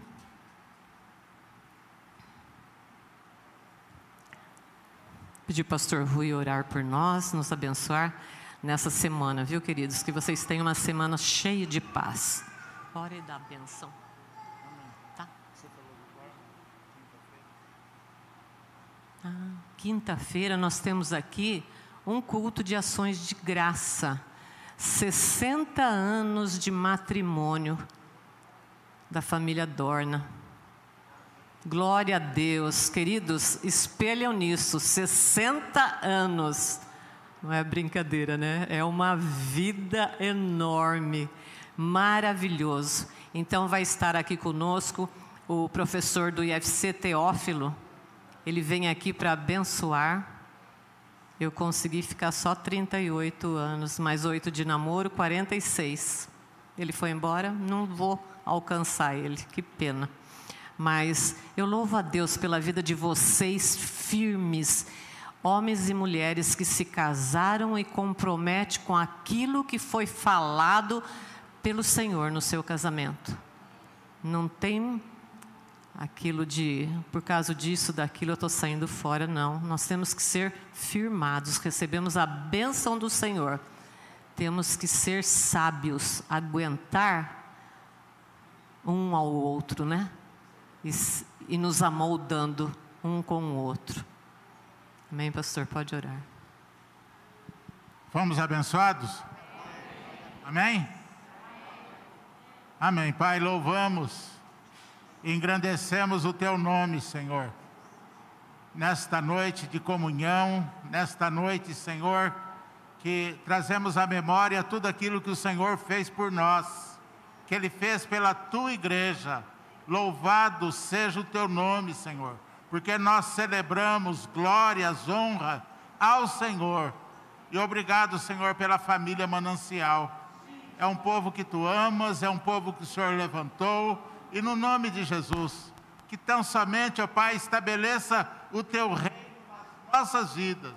Pedir pastor Rui orar por nós, nos abençoar nessa semana, viu, queridos? Que vocês tenham uma semana cheia de paz. Ora e dá benção. Tá? Ah, Quinta-feira nós temos aqui um culto de ações de graça. 60 anos de matrimônio da família Dorna. Glória a Deus, queridos, espelham nisso, 60 anos. Não é brincadeira, né? É uma vida enorme, maravilhoso. Então vai estar aqui conosco o professor do IFC Teófilo. Ele vem aqui para abençoar. Eu consegui ficar só 38 anos, mais 8 de namoro, 46. Ele foi embora, não vou alcançar ele, que pena. Mas eu louvo a Deus pela vida de vocês firmes, homens e mulheres que se casaram e comprometem com aquilo que foi falado pelo Senhor no seu casamento. Não tem aquilo de, por causa disso, daquilo eu estou saindo fora, não. Nós temos que ser firmados, recebemos a bênção do Senhor. Temos que ser sábios, aguentar um ao outro, né? E, e nos amoldando um com o outro. Amém, pastor? Pode orar. Fomos abençoados? Amém? Amém. Pai, louvamos e engrandecemos o teu nome, Senhor. Nesta noite de comunhão, nesta noite, Senhor, que trazemos à memória tudo aquilo que o Senhor fez por nós, que Ele fez pela tua igreja Louvado seja o teu nome, Senhor, porque nós celebramos glórias, honra ao Senhor. E obrigado, Senhor, pela família manancial. É um povo que tu amas, é um povo que o Senhor levantou, e no nome de Jesus, que tão somente, ó Pai, estabeleça o teu reino nas nossas vidas,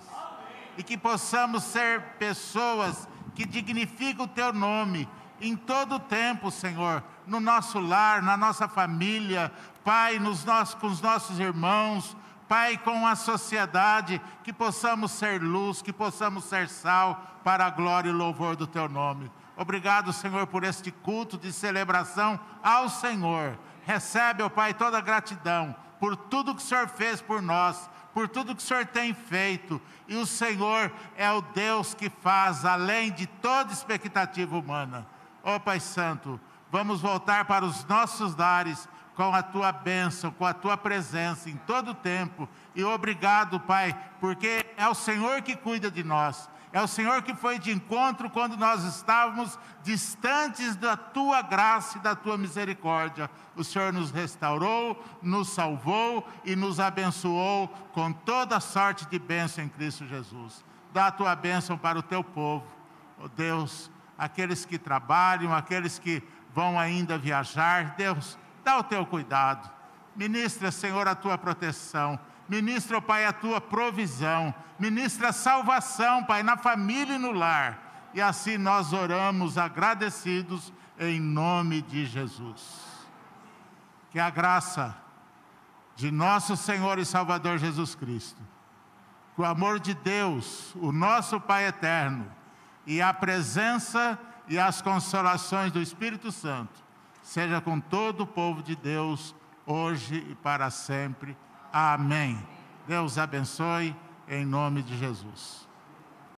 e que possamos ser pessoas que dignificam o teu nome em todo o tempo, Senhor no nosso lar, na nossa família, Pai, nos nossos, com os nossos irmãos, Pai, com a sociedade, que possamos ser luz, que possamos ser sal para a glória e louvor do Teu nome. Obrigado, Senhor, por este culto de celebração ao Senhor. Recebe, ó Pai, toda a gratidão por tudo que o Senhor fez por nós, por tudo que o Senhor tem feito. E o Senhor é o Deus que faz além de toda expectativa humana. Ó Pai Santo, vamos voltar para os nossos lares com a tua bênção, com a tua presença em todo o tempo. E obrigado, Pai, porque é o Senhor que cuida de nós. É o Senhor que foi de encontro quando nós estávamos distantes da tua graça e da tua misericórdia. O Senhor nos restaurou, nos salvou e nos abençoou com toda sorte de bênção em Cristo Jesus. Dá a tua bênção para o teu povo, oh Deus, aqueles que trabalham, aqueles que vão ainda viajar. Deus, dá o teu cuidado. Ministra, Senhor, a tua proteção. Ministra, Pai, a tua provisão. Ministra a salvação, Pai, na família e no lar. E assim nós oramos agradecidos em nome de Jesus. Que a graça de nosso Senhor e Salvador Jesus Cristo, que o amor de Deus, o nosso Pai eterno, e a presença e as consolações do Espírito Santo, seja com todo o povo de Deus, hoje e para sempre. Amém. Deus abençoe, em nome de Jesus.